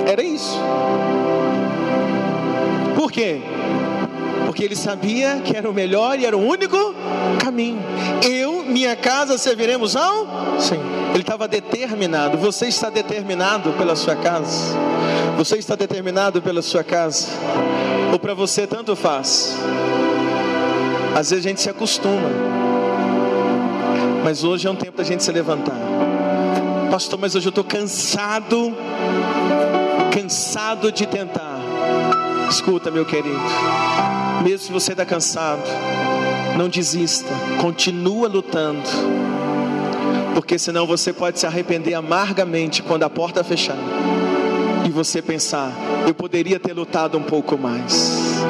Era isso. Por quê? Porque ele sabia que era o melhor e era o único caminho. Eu, minha casa, serviremos ao Sim. Ele estava determinado. Você está determinado pela sua casa? Você está determinado pela sua casa? Ou para você tanto faz? Às vezes a gente se acostuma. Mas hoje é um tempo da gente se levantar. Pastor, mas hoje eu estou cansado, cansado de tentar. Escuta, meu querido. Mesmo se você está cansado, não desista, continua lutando, porque senão você pode se arrepender amargamente quando a porta fechar e você pensar: eu poderia ter lutado um pouco mais,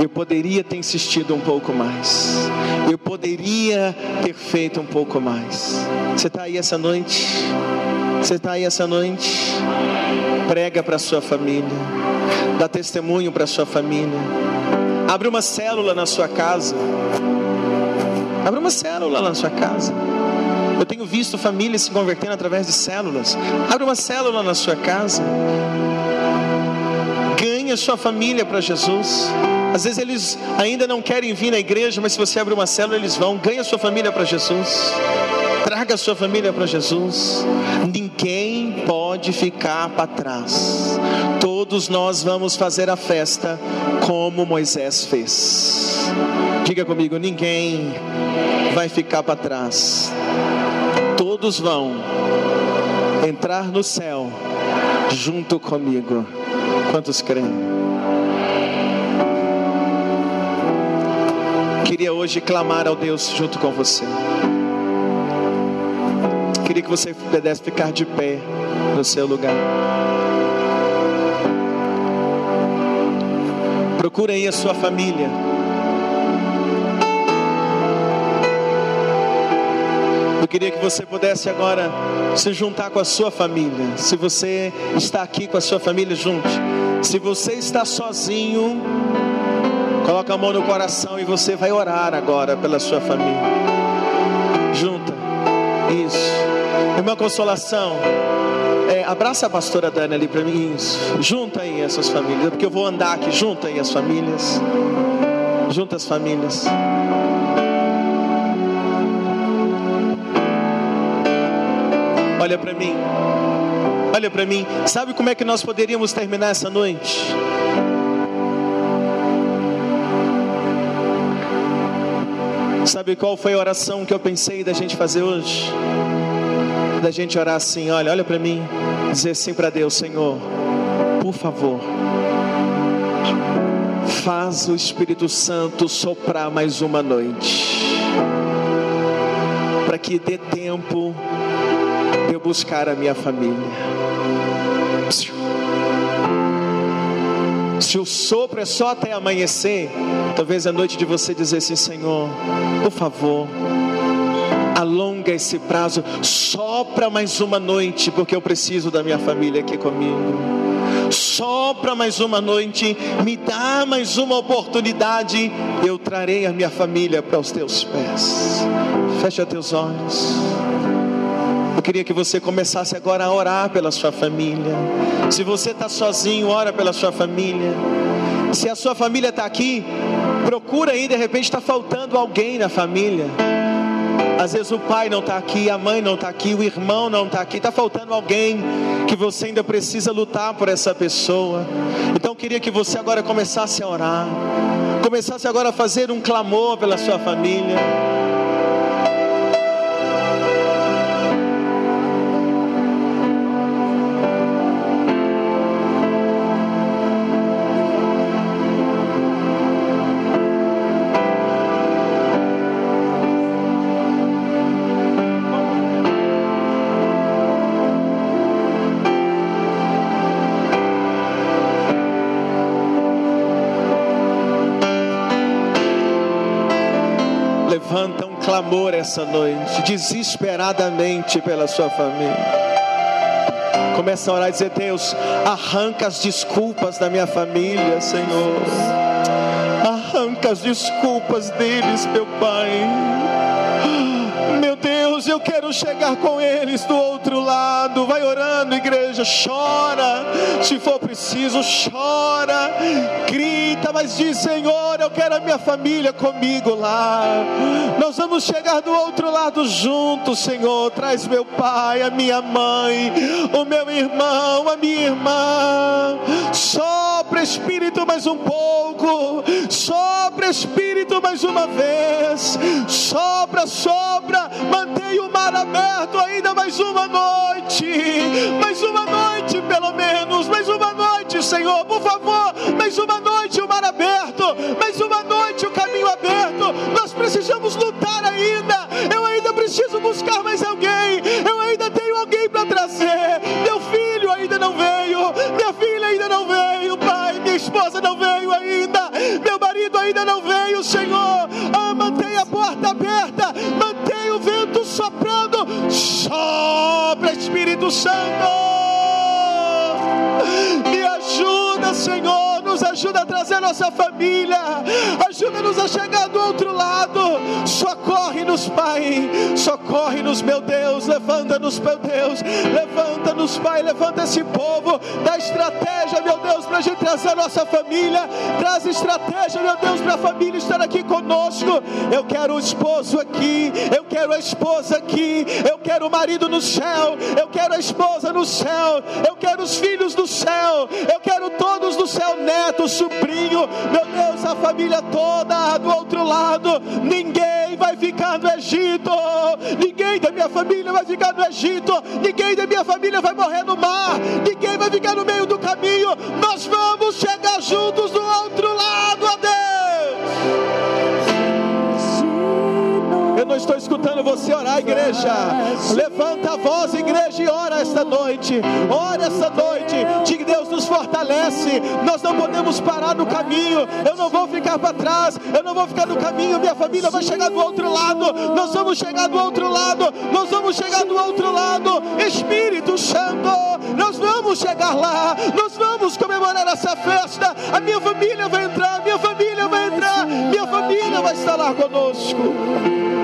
eu poderia ter insistido um pouco mais, eu poderia ter feito um pouco mais. Você está aí essa noite? Você está aí essa noite? Prega para sua família, dá testemunho para sua família Abre uma célula na sua casa. Abre uma célula na sua casa. Eu tenho visto famílias se convertendo através de células. Abre uma célula na sua casa. Ganha sua família para Jesus. Às vezes eles ainda não querem vir na igreja, mas se você abrir uma célula, eles vão. Ganha sua família para Jesus. Traga sua família para Jesus. Ninguém pode ficar para trás. Todos nós vamos fazer a festa como Moisés fez. Diga comigo: ninguém vai ficar para trás. Todos vão entrar no céu junto comigo. Quantos creem? Queria hoje clamar ao Deus junto com você. Queria que você pudesse ficar de pé no seu lugar. Procure aí a sua família. Eu queria que você pudesse agora se juntar com a sua família. Se você está aqui com a sua família, junte. Se você está sozinho, coloca a mão no coração e você vai orar agora pela sua família. Junta. Isso. Irmã Consolação, é, abraça a pastora Dani ali para mim. Isso. Junta aí essas famílias, porque eu vou andar aqui. Junta aí as famílias. Junta as famílias. Olha para mim. Olha para mim. Sabe como é que nós poderíamos terminar essa noite? Sabe qual foi a oração que eu pensei da gente fazer hoje? Da gente orar assim, olha, olha para mim, dizer assim para Deus, Senhor, por favor, faz o Espírito Santo soprar mais uma noite, para que dê tempo de eu buscar a minha família. Se o sopro é só até amanhecer, talvez é noite de você dizer assim: Senhor, por favor, alonga esse prazo, sopra mais uma noite, porque eu preciso da minha família aqui comigo. Sopra mais uma noite, me dá mais uma oportunidade, eu trarei a minha família para os teus pés. Fecha teus olhos. Eu queria que você começasse agora a orar pela sua família. Se você está sozinho, ora pela sua família. Se a sua família está aqui, procura aí, de repente está faltando alguém na família. Às vezes o pai não está aqui, a mãe não está aqui, o irmão não está aqui, está faltando alguém que você ainda precisa lutar por essa pessoa. Então eu queria que você agora começasse a orar, começasse agora a fazer um clamor pela sua família. Clamor essa noite, desesperadamente pela sua família. Começa a orar e dizer: Deus, arranca as desculpas da minha família, Senhor. Arranca as desculpas deles, meu Pai. Meu Deus, eu quero chegar com eles do outro lado. Vai orando, igreja, chora. Se for preciso, chora. Grita, mas diz: Senhor, eu quero a minha família comigo lá. Nós vamos chegar do outro lado juntos, Senhor. Traz meu pai, a minha mãe, o meu irmão, a minha irmã. Sopra, Espírito, mais um pouco. Sopra, Espírito, mais uma vez. Sopra, sopra. Mantém o mar aberto ainda mais uma noite. Mais uma noite, pelo menos. Mais uma noite, Senhor. Por favor, mais uma noite o mar aberto. Mais uma noite o caminho aberto. Nós precisamos lutar ainda. Eu ainda preciso buscar mais alguém. Eu ainda tenho alguém para trazer. Meu filho ainda não veio. Minha filha ainda não veio. Pai, minha esposa não veio ainda. Meu marido ainda não veio, Senhor. Ah, mantém a porta aberta. Mantém o vento soprando. Sopra, Espírito Santo. Me ajuda, Senhor, no nos ajuda a trazer nossa família, ajuda-nos a chegar do outro lado. Socorre-nos, Pai, socorre-nos, meu Deus, levanta-nos, meu Deus, levanta-nos, Pai, levanta esse povo, dá estratégia, meu Deus, para a gente trazer a nossa família, traz estratégia, meu Deus, para a família estar aqui conosco. Eu quero o esposo aqui, eu quero a esposa aqui, eu quero o marido no céu, eu quero a esposa no céu, eu quero os filhos do céu, eu quero todos do céu, neto, sobrinho, meu Deus, a família toda do outro lado, ninguém vai ficar no Egito, ninguém da minha família vai ficar no Egito, ninguém da minha família vai morrer no mar, ninguém vai ficar no meio do caminho, nós vamos chegar juntos do outro lado, a Eu não estou escutando você orar, igreja. Levanta a voz, igreja, e ora esta noite. Ora esta noite. Diga Deus nos fortalece. Nós não podemos parar no caminho. Eu não vou ficar para trás. Eu não vou ficar no caminho. Minha família vai chegar do outro lado. Nós vamos chegar do outro lado. Nós vamos chegar do outro lado. Espírito Santo, nós vamos chegar lá. Nós vamos comemorar essa festa. A minha família vai entrar. Minha família vai entrar. Minha família vai estar lá conosco.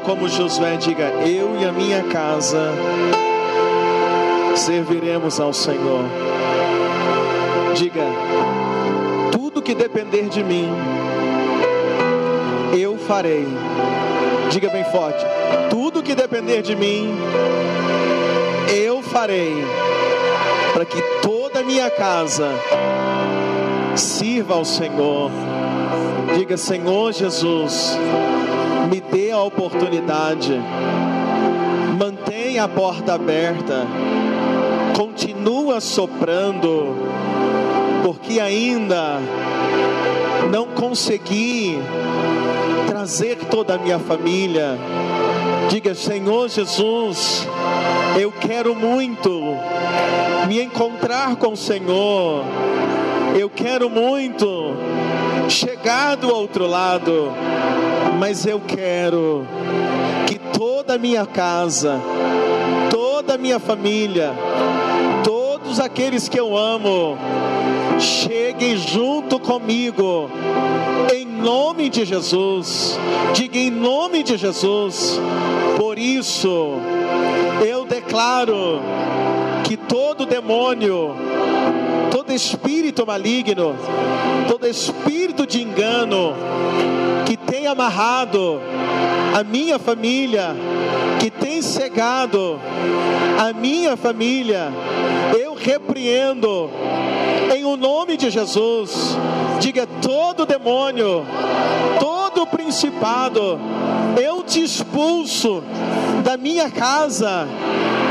como Josué, diga: Eu e a minha casa serviremos ao Senhor. Diga: Tudo que depender de mim, eu farei. Diga bem forte: Tudo que depender de mim, eu farei, para que toda a minha casa sirva ao Senhor. Diga: Senhor Jesus me dê a oportunidade, mantenha a porta aberta, continua soprando, porque ainda não consegui trazer toda a minha família. Diga, Senhor Jesus, eu quero muito me encontrar com o Senhor. Eu quero muito chegar do outro lado mas eu quero que toda a minha casa, toda a minha família, todos aqueles que eu amo, cheguem junto comigo, em nome de Jesus. Diga em nome de Jesus. Por isso, eu declaro que todo demônio, todo espírito maligno, todo espírito de engano que tem amarrado a minha família, que tem cegado a minha família, eu repreendo em o nome de Jesus. Diga todo demônio, todo principado, eu te expulso da minha casa,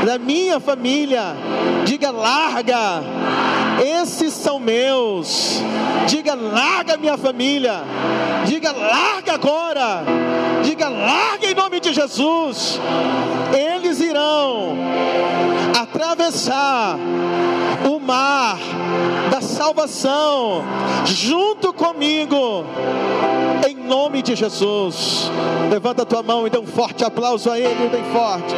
da minha família. Diga larga. Esses são meus. Diga larga minha família. Diga larga agora. Diga larga em nome de Jesus. Eles irão atravessar o mar da salvação junto comigo, em nome de Jesus. Levanta a tua mão e dê um forte aplauso a Ele, bem forte.